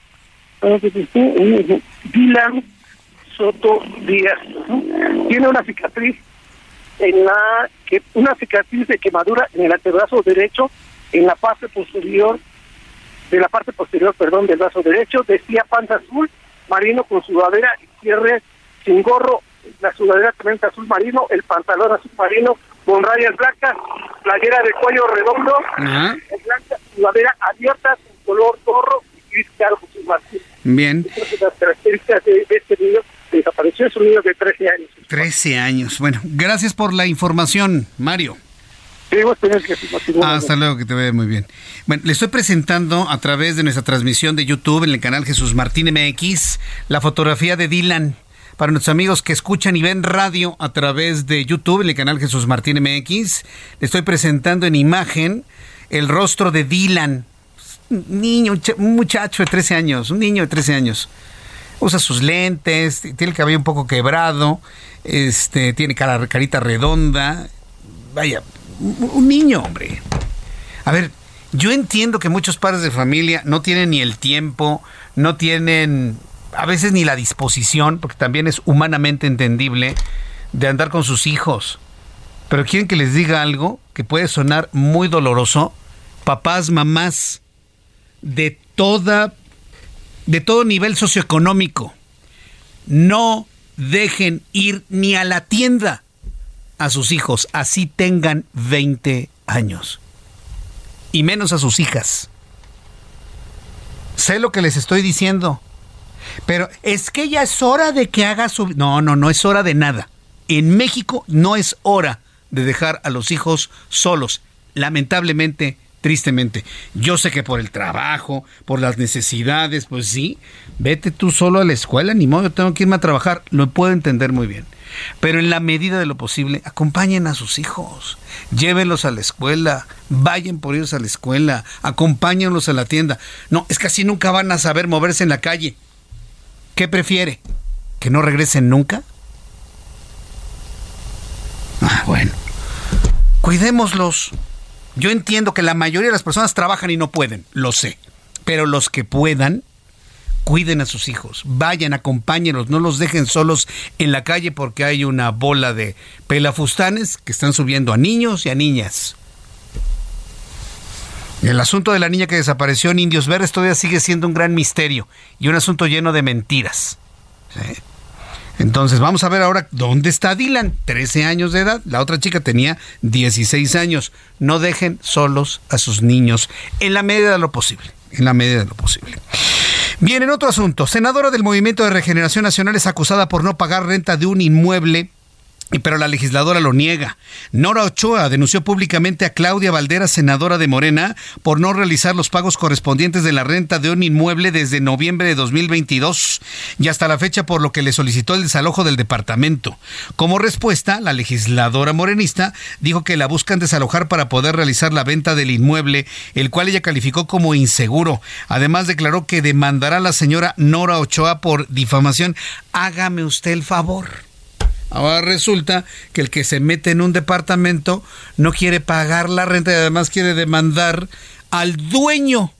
Dylan Soto Díaz. Tiene una cicatriz en la que una cicatriz de quemadura en el antebrazo derecho en la parte posterior de la parte posterior, perdón, del brazo derecho, decía panza azul marino con sudadera y cierre sin gorro, la sudadera también azul marino, el pantalón azul marino con rayas blancas, playera de cuello redondo, blanca, sudadera abierta con color gorro y gris claro Jesús Martín. Bien. Las características de este niño desapareció, es un niño de 13 años. 13 años. Bueno, gracias por la información, Mario. Hasta luego, que te vea muy bien. Bueno, le estoy presentando a través de nuestra transmisión de YouTube en el canal Jesús Martín MX la fotografía de Dylan. Para nuestros amigos que escuchan y ven radio a través de YouTube en el canal Jesús Martín MX, le estoy presentando en imagen el rostro de Dylan. Un niño, un muchacho de 13 años, un niño de 13 años. Usa sus lentes, tiene el cabello un poco quebrado, este, tiene cara, carita redonda. Vaya, un niño, hombre. A ver, yo entiendo que muchos padres de familia no tienen ni el tiempo, no tienen a veces ni la disposición, porque también es humanamente entendible, de andar con sus hijos. Pero quieren que les diga algo que puede sonar muy doloroso. Papás, mamás, de toda, de todo nivel socioeconómico, no dejen ir ni a la tienda a sus hijos, así tengan 20 años. Y menos a sus hijas. Sé lo que les estoy diciendo. Pero es que ya es hora de que haga su... No, no, no es hora de nada. En México no es hora de dejar a los hijos solos. Lamentablemente, tristemente. Yo sé que por el trabajo, por las necesidades, pues sí, vete tú solo a la escuela, ni modo, yo tengo que irme a trabajar. Lo puedo entender muy bien. Pero en la medida de lo posible, acompañen a sus hijos, llévenlos a la escuela, vayan por ellos a la escuela, acompáñenlos a la tienda. No, es que así nunca van a saber moverse en la calle. ¿Qué prefiere? ¿Que no regresen nunca? Ah, bueno. Cuidémoslos. Yo entiendo que la mayoría de las personas trabajan y no pueden, lo sé. Pero los que puedan, cuiden a sus hijos, vayan, acompáñenlos, no los dejen solos en la calle porque hay una bola de pelafustanes que están subiendo a niños y a niñas. El asunto de la niña que desapareció en Indios Verdes todavía sigue siendo un gran misterio y un asunto lleno de mentiras. Entonces vamos a ver ahora dónde está Dylan, 13 años de edad. La otra chica tenía 16 años. No dejen solos a sus niños en la medida de lo posible. En la medida de lo posible. Bien, en otro asunto, senadora del Movimiento de Regeneración Nacional es acusada por no pagar renta de un inmueble pero la legisladora lo niega. Nora Ochoa denunció públicamente a Claudia Valdera, senadora de Morena, por no realizar los pagos correspondientes de la renta de un inmueble desde noviembre de 2022 y hasta la fecha por lo que le solicitó el desalojo del departamento. Como respuesta, la legisladora morenista dijo que la buscan desalojar para poder realizar la venta del inmueble, el cual ella calificó como inseguro. Además declaró que demandará a la señora Nora Ochoa por difamación. Hágame usted el favor. Ahora resulta que el que se mete en un departamento no quiere pagar la renta y además quiere demandar al dueño.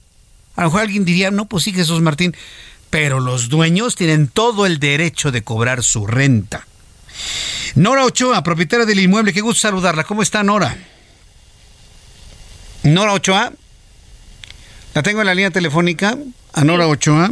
A lo mejor alguien diría, no, pues sí, Jesús Martín, pero los dueños tienen todo el derecho de cobrar su renta. Nora Ochoa, propietaria del inmueble, qué gusto saludarla. ¿Cómo está Nora? Nora Ochoa. La tengo en la línea telefónica, a Nora Ochoa.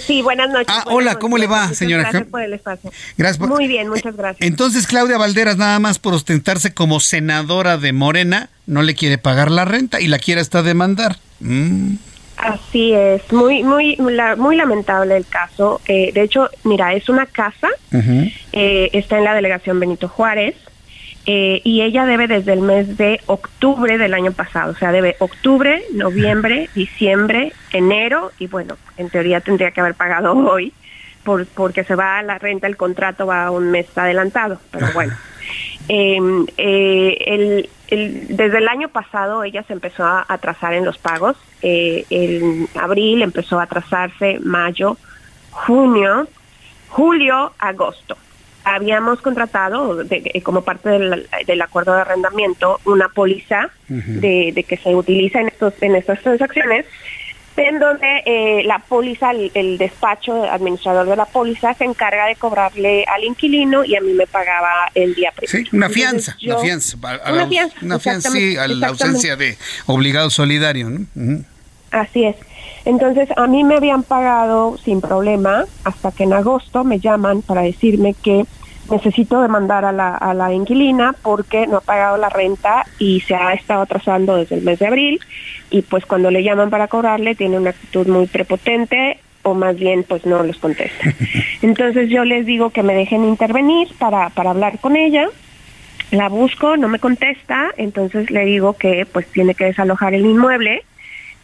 Sí, buenas noches. Ah, hola, ¿cómo le va, señora? Gracias por el espacio. Gracias Muy bien, muchas gracias. Entonces, Claudia Valderas, nada más por ostentarse como senadora de Morena, no le quiere pagar la renta y la quiere hasta demandar. Mm. Así es, muy, muy, muy lamentable el caso. Eh, de hecho, mira, es una casa, eh, está en la delegación Benito Juárez. Eh, y ella debe desde el mes de octubre del año pasado, o sea, debe octubre, noviembre, diciembre, enero y bueno, en teoría tendría que haber pagado hoy por, porque se va a la renta, el contrato va a un mes adelantado, pero bueno. Em, eh, desde el año pasado ella se empezó a atrasar en los pagos, eh, en abril empezó a atrasarse, mayo, junio, julio, agosto habíamos contratado eh, como parte del, acuerdo de arrendamiento una póliza de, que se utiliza en estos en estas transacciones en donde eh, la póliza, el, despacho administrador de la póliza se encarga de cobrarle al inquilino y a mí me pagaba el día primero. Sí, una fianza, una fianza. una fianza, una fianza sí, a la ausencia de obligado solidario. ¿no? Así es. Entonces a mí me habían pagado sin problema hasta que en agosto me llaman para decirme que necesito demandar a la, a la inquilina porque no ha pagado la renta y se ha estado atrasando desde el mes de abril. Y pues cuando le llaman para cobrarle tiene una actitud muy prepotente o más bien pues no los contesta. Entonces yo les digo que me dejen intervenir para, para hablar con ella. La busco, no me contesta, entonces le digo que pues tiene que desalojar el inmueble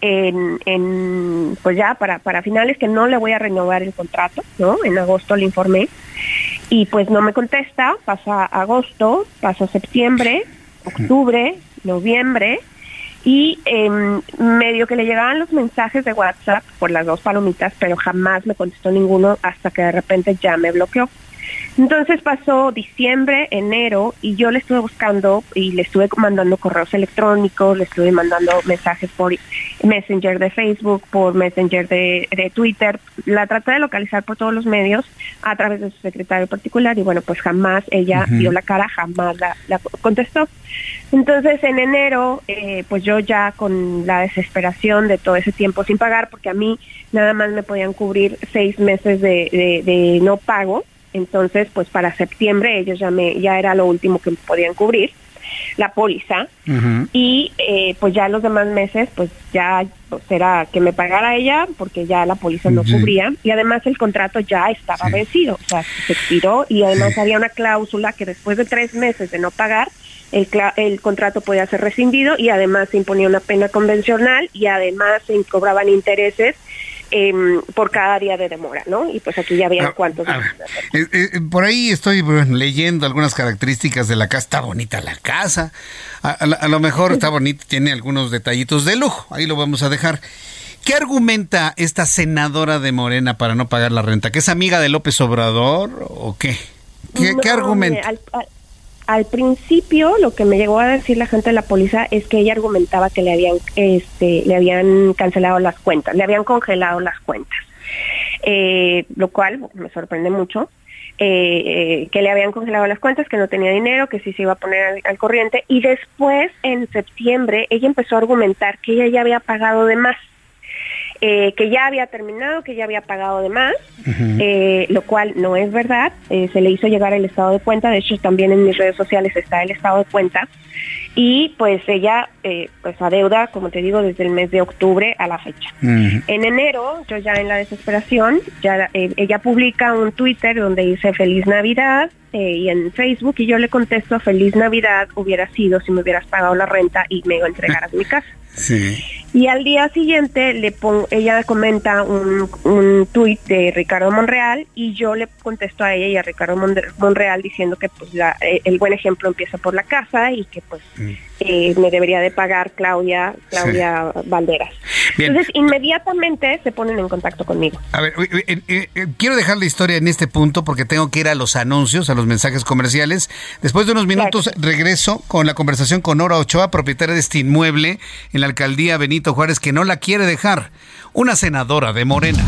en, pues ya para, para finales que no le voy a renovar el contrato, ¿no? En agosto le informé y pues no me contesta, pasa agosto, pasa septiembre, octubre, noviembre y em, medio que le llegaban los mensajes de WhatsApp por las dos palomitas, pero jamás me contestó ninguno hasta que de repente ya me bloqueó. Entonces pasó diciembre, enero y yo le estuve buscando y le estuve mandando correos electrónicos, le estuve mandando mensajes por Messenger de Facebook, por Messenger de, Twitter. La traté de localizar por todos los medios a través de su secretario particular y bueno, pues jamás ella dio la cara, jamás la, contestó. Entonces en enero, eh, pues yo ya con la desesperación de todo ese tiempo sin pagar, porque a mí nada más me podían cubrir seis meses de, de no pago, entonces, pues para septiembre ellos ya me ya era lo último que podían cubrir la póliza. Y eh, pues ya los demás meses pues ya pues, era que me pagara ella porque ya la póliza no cubría. Y además el contrato ya estaba vencido, o sea, se expiró. Y además había una cláusula que después de tres meses de no pagar el, el contrato podía ser rescindido. Y además se imponía una pena convencional y además se cobraban intereses Em, por cada día de demora, ¿no? Y pues aquí ya había cuántos. Eh, eh, por ahí estoy leyendo algunas características de la casa. Está bonita la casa. A, lo mejor está bonita, tiene algunos detallitos de lujo. Ahí lo vamos a dejar. ¿Qué argumenta esta senadora de Morena para no pagar la renta? ¿Que es amiga de López Obrador o qué? ¿Qué, argumenta? al principio lo que me llegó a decir la gente de la policía es que ella argumentaba que le habían este le habían cancelado las cuentas le habían congelado las cuentas. Eh, lo cual me sorprende mucho eh, eh, que le habían congelado las cuentas que no tenía dinero que sí se iba a poner al, corriente. Y después en septiembre ella empezó a argumentar que ella ya había pagado de más eh, que ya había terminado, que ya había pagado de más, eh, lo cual no es verdad. Eh, se le hizo llegar el estado de cuenta, de hecho también en mis redes sociales está el estado de cuenta. Y pues ella, pues adeuda, como te digo, desde el mes de octubre a la fecha. En enero, yo ya en la desesperación, ya ella publica un Twitter donde dice Feliz Navidad, y en Facebook y yo le contesto Feliz Navidad hubiera sido si me hubieras pagado la renta y me entregaras mi casa. Sí. Y al día siguiente le pongo, ella comenta un, un tuit de Ricardo Monreal y yo le contesto a ella y a Ricardo Monreal diciendo que pues eh, el buen ejemplo empieza por la casa y que pues mm. Eh, me debería de pagar Claudia Claudia Valderas. Entonces inmediatamente se ponen en contacto conmigo. A ver, eh, quiero dejar la historia en este punto porque tengo que ir a los anuncios, a los mensajes comerciales. Después de unos minutos regreso con la conversación con Nora Ochoa, propietaria de este inmueble en la alcaldía Benito Juárez que no la quiere dejar, una senadora de Morena.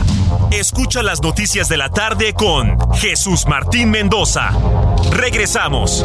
Escucha las noticias de la tarde con Jesús Martín Mendoza. Regresamos.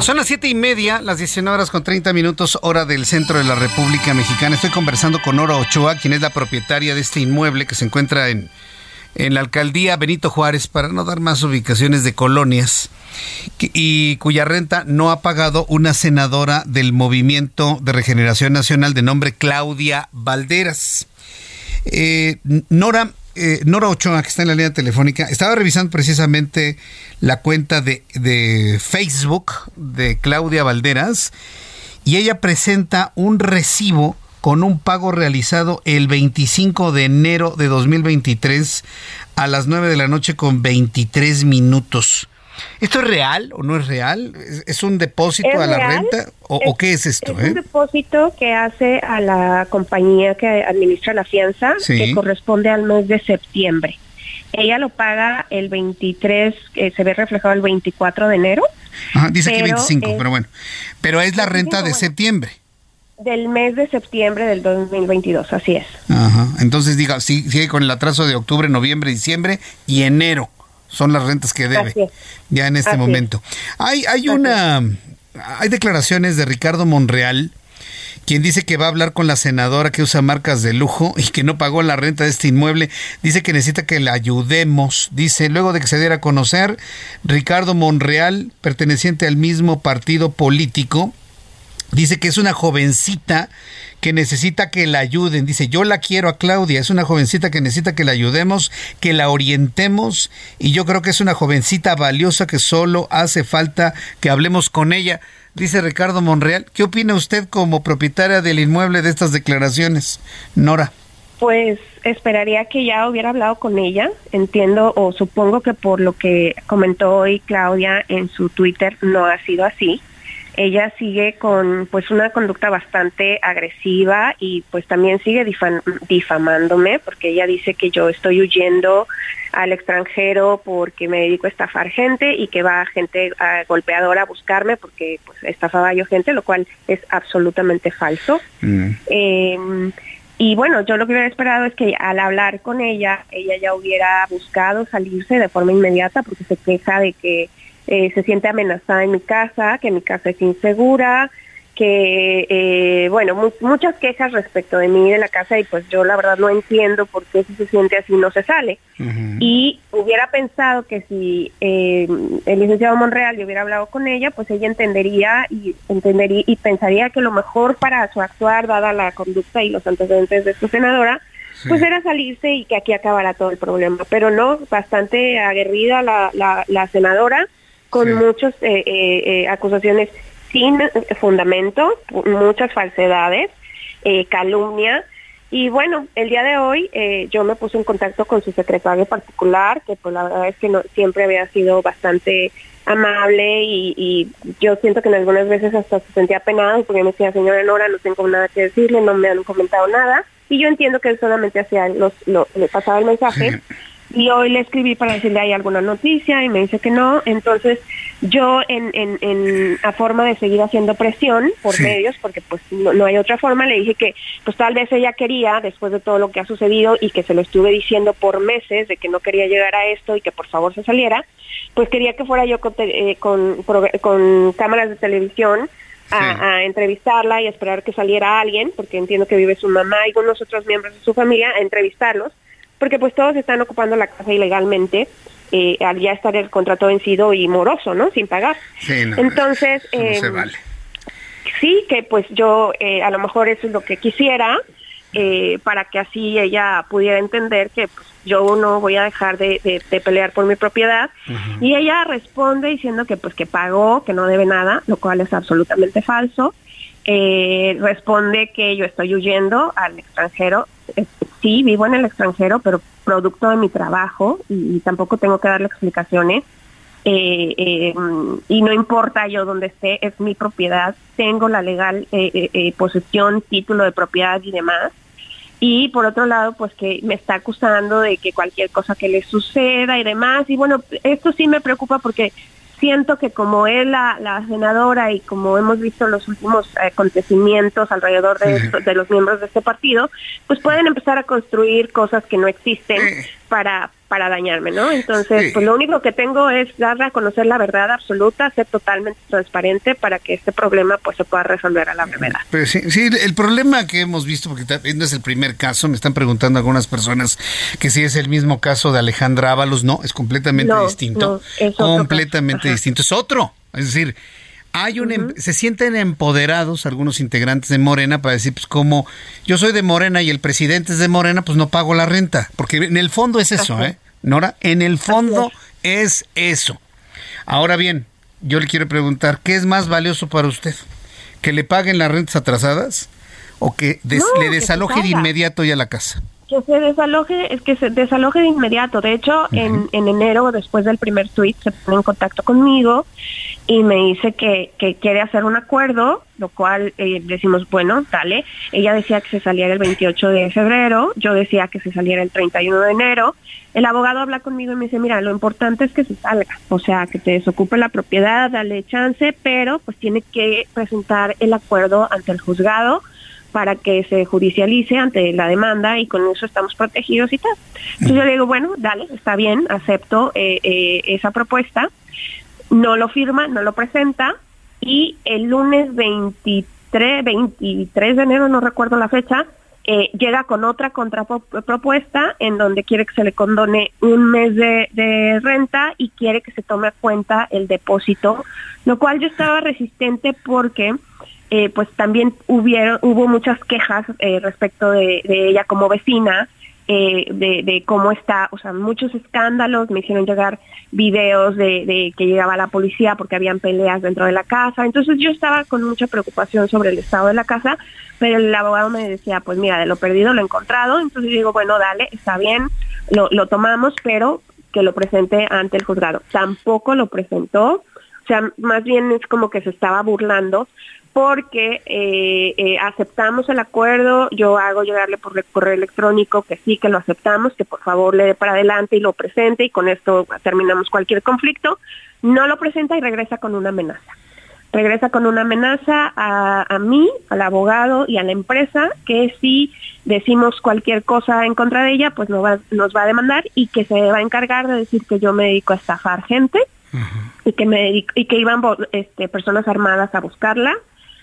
Son las siete y media, las 19 horas con 30 minutos, hora del centro de la República Mexicana. Estoy conversando con Nora Ochoa, quien es la propietaria de este inmueble que se encuentra en, la alcaldía Benito Juárez, para no dar más ubicaciones de colonias, y cuya renta no ha pagado una senadora del Movimiento de Regeneración Nacional de nombre Claudia Valderas. Eh, Nora, eh, Nora Ochoa, que está en la línea telefónica, estaba revisando precisamente la cuenta de, de Facebook de Claudia Valderas y ella presenta un recibo con un pago realizado el 25 de enero de 2023 a las 9 de la noche con 23 minutos. ¿Esto es real o no es real? ¿Es un depósito a la renta o, qué es esto? Es un eh? depósito que hace a la compañía que administra la fianza, que corresponde al mes de septiembre. Ella lo paga el 23, que se ve reflejado el 24 de enero. dice que 25, pero bueno. Pero es la renta de septiembre. del mes de septiembre del 2022, así es. Ajá. Entonces diga, sigue con el atraso de octubre, noviembre, diciembre y enero. Son las rentas que debe ya en este momento. Hay, hay una, hay declaraciones de Ricardo Monreal, quien dice que va a hablar con la senadora que usa marcas de lujo y que no pagó la renta de este inmueble. Dice que necesita que la ayudemos. Dice, luego de que se diera a conocer, Ricardo Monreal, perteneciente al mismo partido político, Dice que es una jovencita que necesita que la ayuden. Dice, yo la quiero a Claudia. Es una jovencita que necesita que la ayudemos, que la orientemos. Y yo creo que es una jovencita valiosa que solo hace falta que hablemos con ella. Dice Ricardo Monreal. ¿Qué opina usted como propietaria del inmueble de estas declaraciones, Nora? Pues esperaría que ya hubiera hablado con ella. Entiendo o supongo que por lo que comentó hoy Claudia en su Twitter no ha sido así ella sigue con pues una conducta bastante agresiva y pues también sigue difamándome porque ella dice que yo estoy huyendo al extranjero porque me dedico a estafar gente y que va gente golpeadora a buscarme porque pues estafaba yo gente, lo cual es absolutamente falso. Mm. Em, y bueno, yo lo que hubiera esperado es que al hablar con ella, ella ya hubiera buscado salirse de forma inmediata porque se queja de que eh, se siente amenazada en mi casa, que mi casa es insegura, que, eh, bueno, muchas quejas respecto de mí, de la casa, y pues yo la verdad no entiendo por qué si se siente así no se sale. Y hubiera pensado que si eh, el licenciado Monreal le hubiera hablado con ella, pues ella entendería y entendería y pensaría que lo mejor para su actuar, dada la conducta y los antecedentes de su senadora, pues era salirse y que aquí acabara todo el problema. Pero no, bastante aguerrida la, la, la senadora con muchas eh, eh, eh, acusaciones sin fundamento, muchas falsedades, calumnia. Y bueno, el día de hoy yo me puse en contacto con su secretario particular, que pues la verdad es que no, siempre había sido bastante amable y, yo siento que en algunas veces hasta se sentía penado porque me decía, señora Nora, no tengo nada que decirle, no me han comentado nada. Y yo entiendo que él solamente hacía los, lo, le pasaba el mensaje. Y hoy le escribí para decirle hay alguna noticia y me dice que no. Entonces yo en, en, en a forma de seguir haciendo presión por medios, porque pues no, hay otra forma, le dije que pues tal vez ella quería, después de todo lo que ha sucedido y que se lo estuve diciendo por meses de que no quería llegar a esto y que por favor se saliera, pues quería que fuera yo con, eh, con, con cámaras de televisión a, a, entrevistarla y esperar que saliera alguien, porque entiendo que vive su mamá y algunos otros miembros de su familia, a entrevistarlos porque pues todos están ocupando la casa ilegalmente eh, al ya estar el contrato vencido y moroso, ¿no? Sin pagar. Entonces, eh, sí, que pues yo eh, a lo mejor eso es lo que quisiera eh, para que así ella pudiera entender que pues, yo no voy a dejar de, pelear por mi propiedad. Y ella responde diciendo que pues que pagó, que no debe nada, lo cual es absolutamente falso. Eh, responde que yo estoy huyendo al extranjero. Eh, sí, vivo en el extranjero, pero producto de mi trabajo y, tampoco tengo que darle explicaciones. Eh, y no importa yo dónde esté, es mi propiedad, tengo la legal posesión, título de propiedad y demás. Y por otro lado, pues que me está acusando de que cualquier cosa que le suceda y demás. Y bueno, esto sí me preocupa porque siento que como él, la, la, senadora, y como hemos visto los últimos acontecimientos alrededor de, de los miembros de este partido, pues pueden empezar a construir cosas que no existen para para dañarme, ¿no? Entonces, pues lo único que tengo es darle a conocer la verdad absoluta, ser totalmente transparente para que este problema pues se pueda resolver a la brevedad. Pues sí, sí, el problema que hemos visto, porque no es el primer caso, me están preguntando algunas personas que si es el mismo caso de Alejandra Ábalos, no, es completamente distinto. es completamente distinto, es otro. Es decir, hay un em, se sienten empoderados algunos integrantes de Morena para decir pues como yo soy de Morena y el presidente es de Morena pues no pago la renta. Porque en el fondo es eso eh Nora en el fondo es. eso. Ahora bien yo le quiero preguntar qué es más valioso para usted que le paguen las rentas atrasadas o que le desaloje de inmediato ya la casa que se desaloje, es que se desaloje de inmediato. De hecho, en, en enero, después del primer tweet, se pone en contacto conmigo y me dice que, que quiere hacer un acuerdo, lo cual eh, decimos, bueno, dale. Ella decía que se saliera el 28 de febrero, yo decía que se saliera el 31 de enero. El abogado habla conmigo y me dice, mira, lo importante es que se salga, o sea, que te desocupe la propiedad, dale chance, pero pues tiene que presentar el acuerdo ante el juzgado para que se judicialice ante la demanda y con eso estamos protegidos y tal. Entonces yo le digo, bueno, dale, está bien, acepto eh, eh, esa propuesta. No lo firma, no lo presenta y el lunes 23, 23 de enero, no recuerdo la fecha, eh, llega con otra contrapropuesta en donde quiere que se le condone un mes de, renta y quiere que se tome a cuenta el depósito, lo cual yo estaba resistente porque eh, pues también hubieron, hubo muchas quejas eh, respecto de, ella como vecina, eh, de, cómo está, o sea, muchos escándalos, me hicieron llegar videos de, que llegaba la policía porque habían peleas dentro de la casa, entonces yo estaba con mucha preocupación sobre el estado de la casa, pero el abogado me decía, pues mira, de lo perdido lo encontrado, entonces digo, bueno, dale, está bien, lo, lo tomamos, pero que lo presente ante el juzgado. Tampoco lo presentó, sea, más bien es como que se estaba burlando porque eh, eh, aceptamos el acuerdo, yo hago llegarle por correo electrónico que sí, que lo aceptamos, que por favor le dé para adelante y lo presente y con esto terminamos cualquier conflicto, no lo presenta y regresa con una amenaza. Regresa con una amenaza a, a mí, al abogado y a la empresa que si decimos cualquier cosa en contra de ella, pues va, nos va a demandar y que se va a encargar de decir que yo me dedico a estafar gente y que me y que iban este, personas armadas a buscarla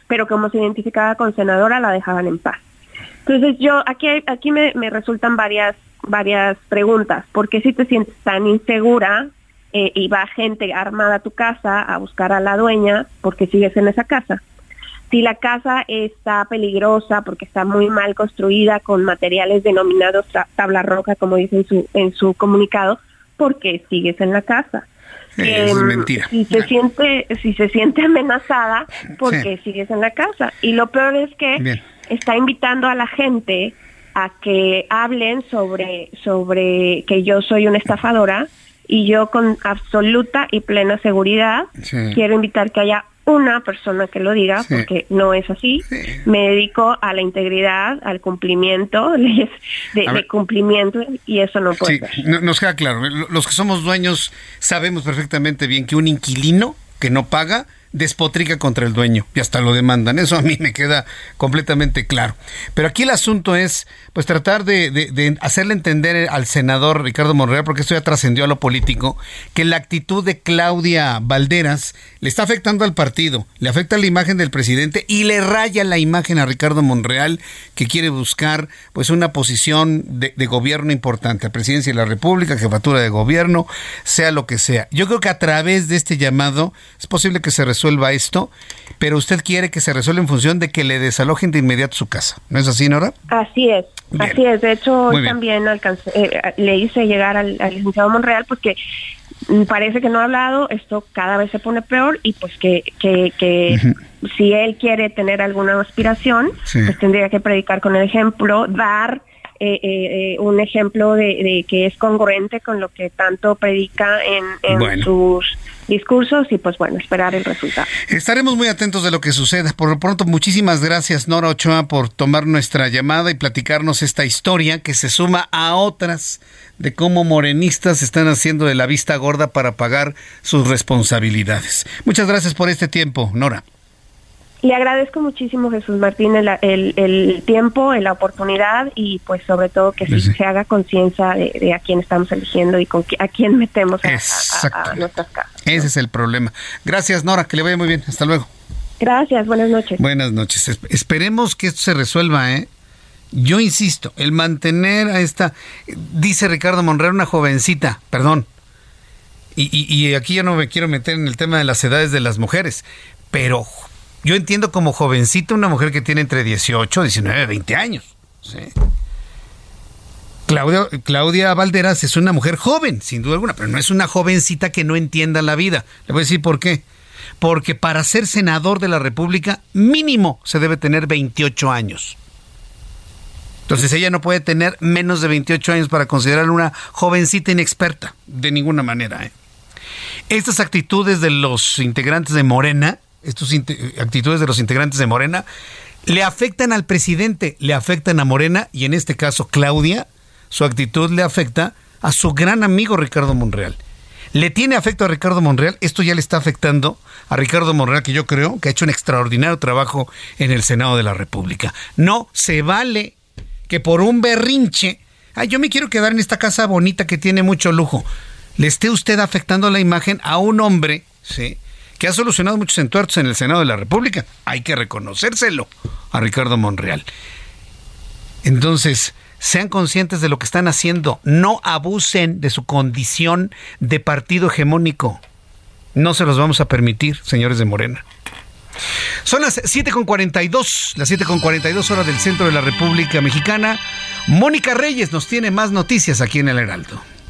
pero como se identificaba con senadora la dejaban en paz. Entonces yo aquí aquí me, me resultan varias varias preguntas. ¿Por qué si te sientes tan insegura eh, y va gente armada a tu casa a buscar a la dueña porque sigues en esa casa? Si la casa está peligrosa porque está muy mal construida con materiales denominados tabla roja, como dice en su, en su comunicado, ¿por qué sigues en la casa? Es eh, mentira. Si se siente, si se siente amenazada, porque sí. sigues en la casa. Y lo peor es que Bien. está invitando a la gente a que hablen sobre, sobre que yo soy una estafadora y yo con absoluta y plena seguridad sí. quiero invitar que haya una persona que lo diga, sí. porque no es así. Sí. Me dedico a la integridad, al cumplimiento, leyes de, de cumplimiento, y eso no puede sí, ser. Nos queda claro. Los que somos dueños sabemos perfectamente bien que un inquilino que no paga despotrica contra el dueño y hasta lo demandan. Eso a mí me queda completamente claro. Pero aquí el asunto es, pues, tratar de, hacerle entender al senador Ricardo Monreal, porque esto ya trascendió a lo político, que la actitud de Claudia Valderas le está afectando al partido, le afecta la imagen del presidente y le raya la imagen a Ricardo Monreal, que quiere buscar, pues, una posición de, de gobierno importante, a presidencia de la República, jefatura de gobierno, sea lo que sea. Yo creo que a través de este llamado es posible que se resuelva resuelva esto, pero usted quiere que se resuelva en función de que le desalojen de inmediato su casa. ¿No es así, Nora? Así es. Bien. Así es. De hecho, hoy también alcancé, eh, le hice llegar al, al licenciado Monreal porque parece que no ha hablado, esto cada vez se pone peor y pues que, que, que uh -huh. si él quiere tener alguna aspiración, sí. pues tendría que predicar con el ejemplo, dar eh, eh, un ejemplo de, de, que es congruente con lo que tanto predica en, en bueno. sus discursos y pues bueno, esperar el resultado. Estaremos muy atentos de lo que suceda. Por lo pronto, muchísimas gracias Nora Ochoa por tomar nuestra llamada y platicarnos esta historia que se suma a otras de cómo morenistas están haciendo de la vista gorda para pagar sus responsabilidades. Muchas gracias por este tiempo, Nora. Le agradezco muchísimo, Jesús Martín, el, el, el tiempo, la oportunidad y pues sobre todo que sí. se haga conciencia de, de, a quién estamos eligiendo y con a quién metemos a, a, a nuestras casas. Ese es el problema. Gracias, Nora, que le vaya muy bien. Hasta luego. Gracias, buenas noches. Buenas noches. Esperemos que esto se resuelva, ¿eh? Yo insisto, el mantener a esta, dice Ricardo Monreal, una jovencita, perdón, y, y, y aquí yo no me quiero meter en el tema de las edades de las mujeres, pero yo entiendo como jovencita una mujer que tiene entre 18, 19, 20 años. Claudia, Claudia Valderas es una mujer joven, sin duda alguna, pero no es una jovencita que no entienda la vida. Le voy a decir por qué. Porque para ser senador de la República, mínimo se debe tener 28 años. Entonces ella no puede tener menos de 28 años para considerarla una jovencita inexperta, de ninguna manera. ¿eh? Estas actitudes de los integrantes de Morena, estas actitudes de los integrantes de Morena, le afectan al presidente, le afectan a Morena y en este caso Claudia, su actitud le afecta a su gran amigo Ricardo Monreal. Le tiene afecto a Ricardo Monreal, esto ya le está afectando a Ricardo Monreal, que yo creo que ha hecho un extraordinario trabajo en el Senado de la República. No se vale que por un berrinche, ay, yo me quiero quedar en esta casa bonita que tiene mucho lujo, le esté usted afectando la imagen a un hombre, ¿sí? Que ha solucionado muchos entuertos en el Senado de la República. Hay que reconocérselo a Ricardo Monreal. Entonces, sean conscientes de lo que están haciendo. No abusen de su condición de partido hegemónico. No se los vamos a permitir, señores de Morena. Son las 7.42, las 7.42 horas del centro de la República Mexicana. Mónica Reyes nos tiene más noticias aquí en el Heraldo.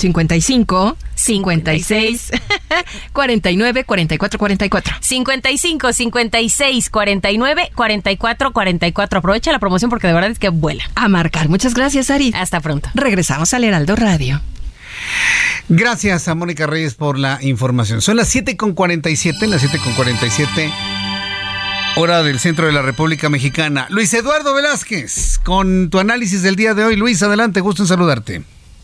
55 56 49 44 44. 55 56 49 44 44. Aprovecha la promoción porque de verdad es que vuela. A marcar. Muchas gracias, Ari. Hasta pronto. Regresamos al Heraldo Radio. Gracias a Mónica Reyes por la información. Son las 7 con 47, las 7 con 47 hora del centro de la República Mexicana. Luis Eduardo Velázquez, con tu análisis del día de hoy. Luis, adelante, gusto en saludarte.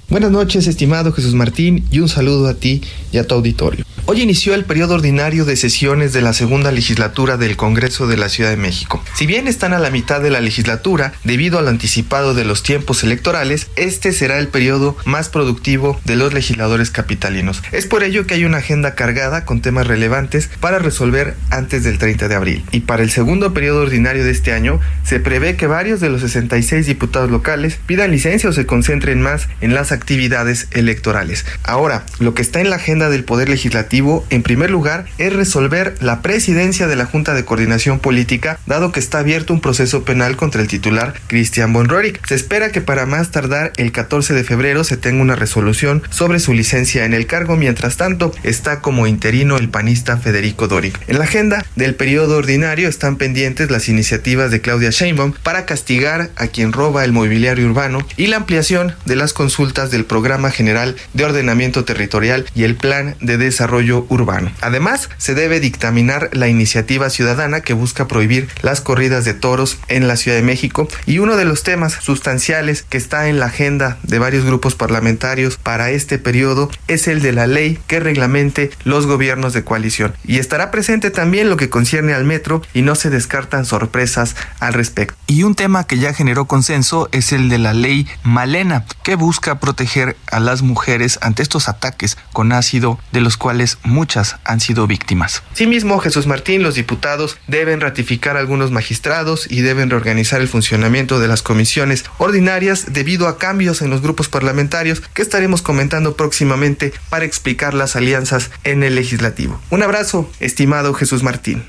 Buenas noches, estimado Jesús Martín, y un saludo a ti y a tu auditorio. Hoy inició el periodo ordinario de sesiones de la segunda legislatura del Congreso de la Ciudad de México. Si bien están a la mitad de la legislatura, debido al anticipado de los tiempos electorales, este será el periodo más productivo de los legisladores capitalinos. Es por ello que hay una agenda cargada con temas relevantes para resolver antes del 30 de abril. Y para el segundo periodo ordinario de este año, se prevé que varios de los 66 diputados locales pidan licencia o se concentren más en las actividades electorales. Ahora, lo que está en la agenda del Poder Legislativo, en primer lugar, es resolver la presidencia de la Junta de Coordinación Política, dado que está abierto un proceso penal contra el titular Cristian von Se espera que para más tardar el 14 de febrero se tenga una resolución sobre su licencia en el cargo. Mientras tanto, está como interino el panista Federico Doric. En la agenda del periodo ordinario están pendientes las iniciativas de Claudia Sheinbaum para castigar a quien roba el mobiliario urbano y la ampliación de las consultas del Programa General de Ordenamiento Territorial y el Plan de Desarrollo Urbano. Además, se debe dictaminar la iniciativa ciudadana que busca prohibir las corridas de toros en la Ciudad de México y uno de los temas sustanciales que está en la agenda de varios grupos parlamentarios para este periodo es el de la ley que reglamente los gobiernos de coalición. Y estará presente también lo que concierne al metro y no se descartan sorpresas al respecto. Y un tema que ya generó consenso es el de la ley Malena, que busca proteger proteger a las mujeres ante estos ataques con ácido de los cuales muchas han sido víctimas. Asimismo, Jesús Martín, los diputados deben ratificar algunos magistrados y deben reorganizar el funcionamiento de las comisiones ordinarias debido a cambios en los grupos parlamentarios que estaremos comentando próximamente para explicar las alianzas en el legislativo. Un abrazo, estimado Jesús Martín.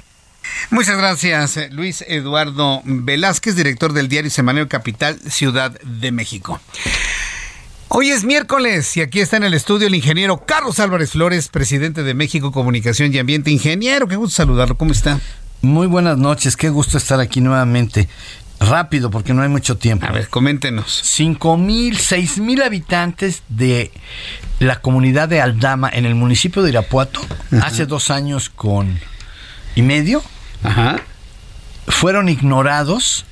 Muchas gracias, Luis Eduardo Velázquez, director del diario Semanario Capital, Ciudad de México. Hoy es miércoles y aquí está en el estudio el ingeniero Carlos Álvarez Flores, presidente de México Comunicación y Ambiente. Ingeniero, qué gusto saludarlo. ¿Cómo está? Muy buenas noches, qué gusto estar aquí nuevamente. Rápido, porque no hay mucho tiempo. A ver, coméntenos. Cinco mil, seis mil habitantes de la comunidad de Aldama en el municipio de Irapuato, hace dos años con y medio, fueron ignorados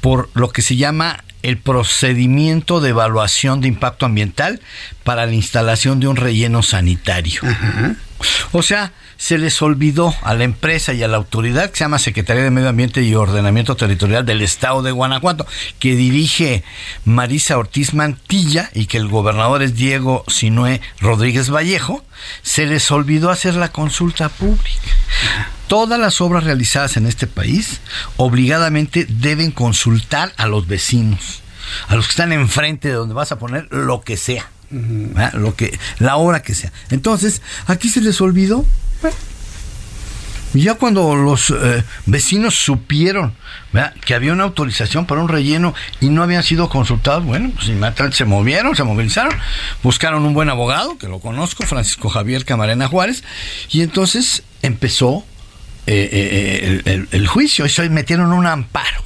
por lo que se llama el procedimiento de evaluación de impacto ambiental para la instalación de un relleno sanitario. O sea, se les olvidó a la empresa y a la autoridad que se llama Secretaría de Medio Ambiente y Ordenamiento Territorial del Estado de Guanajuato, que dirige Marisa Ortiz Mantilla y que el gobernador es Diego Sinué Rodríguez Vallejo, se les olvidó hacer la consulta pública. Todas las obras realizadas en este país obligadamente deben consultar a los vecinos, a los que están enfrente de donde vas a poner lo que sea, lo que, la obra que sea. Entonces, aquí se les olvidó. Ya cuando los eh, vecinos supieron que había una autorización para un relleno y no habían sido consultados, bueno, pues se movieron, se movilizaron, buscaron un buen abogado, que lo conozco, Francisco Javier Camarena Juárez, y entonces empezó eh, eh, el, juicio y metieron un amparo.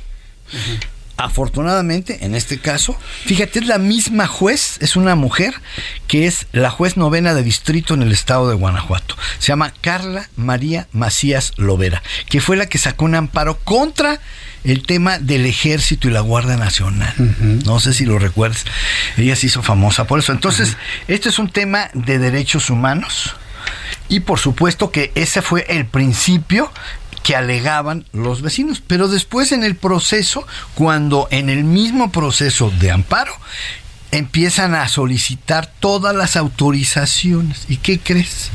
Afortunadamente, en este caso, fíjate, es la misma juez, es una mujer que es la juez novena de distrito en el estado de Guanajuato. Se llama Carla María Macías Lovera, que fue la que sacó un amparo contra el tema del ejército y la Guardia Nacional. No sé si lo recuerdas. Ella se hizo famosa por eso. Entonces, este es un tema de derechos humanos. Y por supuesto que ese fue el principio que alegaban los vecinos. Pero después en el proceso, cuando en el mismo proceso de amparo, empiezan a solicitar todas las autorizaciones. ¿Y qué crees?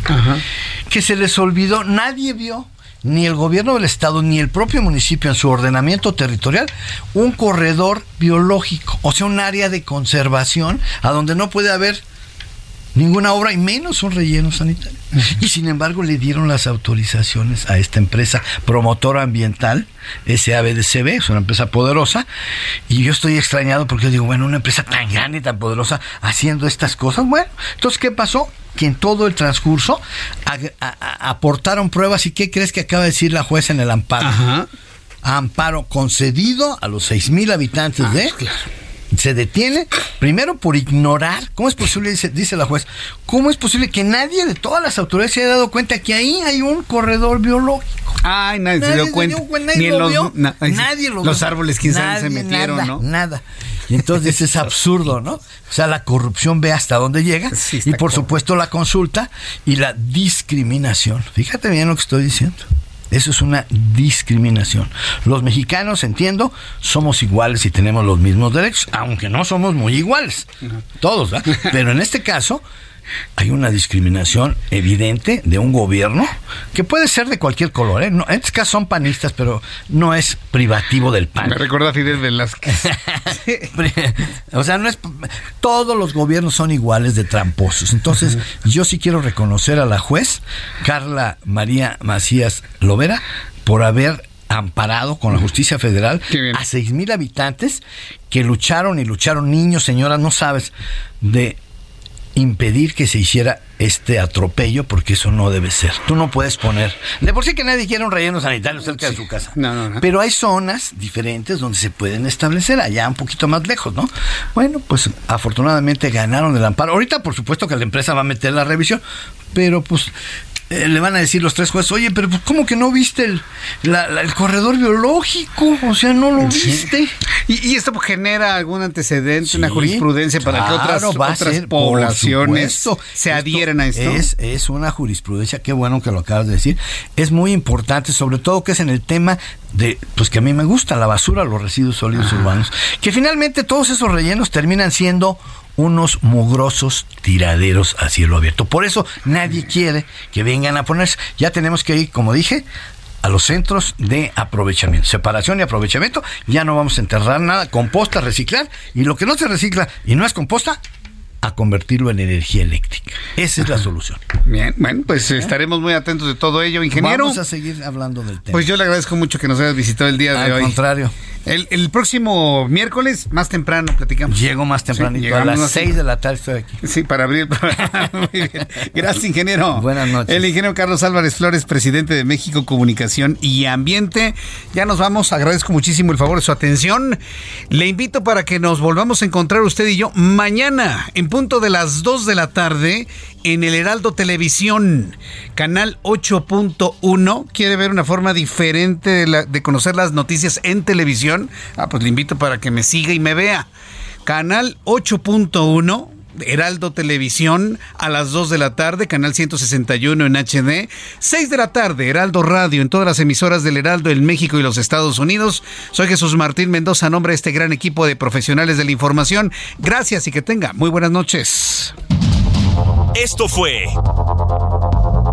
Que se les olvidó, nadie vio ni el gobierno del estado ni el propio municipio en su ordenamiento territorial un corredor biológico, o sea, un área de conservación a donde no puede haber ninguna obra y menos un relleno sanitario. Y sin embargo le dieron las autorizaciones a esta empresa promotora ambiental, SABDCB, es una empresa poderosa, y yo estoy extrañado porque yo digo, bueno, una empresa tan grande y tan poderosa haciendo estas cosas, bueno, entonces, ¿qué pasó? Que en todo el transcurso aportaron pruebas y ¿qué crees que acaba de decir la jueza en el amparo? Amparo concedido a los seis mil habitantes ah, de... Pues se detiene primero por ignorar, ¿cómo es posible, dice, dice, la juez, cómo es posible que nadie de todas las autoridades se haya dado cuenta que ahí hay un corredor biológico? Ay, nadie, se dio cuenta. nadie, lo vio, nadie lo Los árboles, quién sabe, se metieron, nada, Nada. Y entonces es absurdo, ¿no? O sea, la corrupción ve hasta dónde llega y por supuesto la consulta y la discriminación. Fíjate bien lo que estoy diciendo. Eso es una discriminación. Los mexicanos, entiendo, somos iguales y tenemos los mismos derechos, aunque no somos muy iguales. Todos, ¿verdad? Pero en este caso, hay una discriminación evidente de un gobierno que puede ser de cualquier color. ¿eh? en este caso son panistas, pero no es privativo del PAN. Me recuerda a Fidel Velázquez. o sea, no es. Todos los gobiernos son iguales de tramposos. Entonces, yo sí quiero reconocer a la juez, Carla María Macías Lovera, por haber amparado con la justicia federal a seis mil habitantes que lucharon y lucharon niños, señoras, no sabes, de impedir que se hiciera este atropello porque eso no debe ser. Tú no puedes poner. De por sí que nadie quiere un relleno sanitario cerca de su casa. No, no, no. Pero hay zonas diferentes donde se pueden establecer, allá un poquito más lejos, ¿no? Bueno, pues afortunadamente ganaron el amparo. Ahorita, por supuesto, que la empresa va a meter la revisión, pero pues eh, le van a decir los tres jueces, oye, pero pues, ¿cómo que no viste el, el corredor biológico? O sea, no lo viste. ¿Y, esto genera algún antecedente, una jurisprudencia para que otras, otras poblaciones se adhieran a esto? Es, es una jurisprudencia, qué bueno que lo acabas de decir. Es muy importante, sobre todo que es en el tema de, pues que a mí me gusta, la basura, los residuos sólidos urbanos. Que finalmente todos esos rellenos terminan siendo unos mugrosos tiraderos a cielo abierto. Por eso nadie quiere que vengan a ponerse. Ya tenemos que ir, como dije, a los centros de aprovechamiento, separación y aprovechamiento. Ya no vamos a enterrar nada, composta, reciclar. Y lo que no se recicla y no es composta, a convertirlo en energía eléctrica. Esa es la solución. Bien, bueno, pues ¿Eh? estaremos muy atentos de todo ello, ingeniero. Vamos a seguir hablando del tema. Pues yo le agradezco mucho que nos hayas visitado el día de hoy. Al contrario. El, próximo miércoles, más temprano, platicamos. Llego más temprano. a las 6 de la tarde estoy aquí. Sí, para abrir Muy bien. Gracias, ingeniero. Buenas noches. El ingeniero Carlos Álvarez Flores, presidente de México Comunicación y Ambiente. Ya nos vamos. Agradezco muchísimo el favor de su atención. Le invito para que nos volvamos a encontrar usted y yo mañana en punto de las 2 de la tarde en el Heraldo Televisión, canal 8.1. ¿Quiere ver una forma diferente de, conocer las noticias en televisión? Ah, pues le invito para que me siga y me vea. Canal 8.1. Heraldo Televisión a las 2 de la tarde, canal 161 en HD, 6 de la tarde, Heraldo Radio en todas las emisoras del Heraldo en México y los Estados Unidos. Soy Jesús Martín Mendoza, nombre de este gran equipo de profesionales de la información. Gracias y que tenga muy buenas noches. Esto fue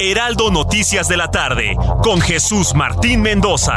Heraldo Noticias de la tarde con Jesús Martín Mendoza.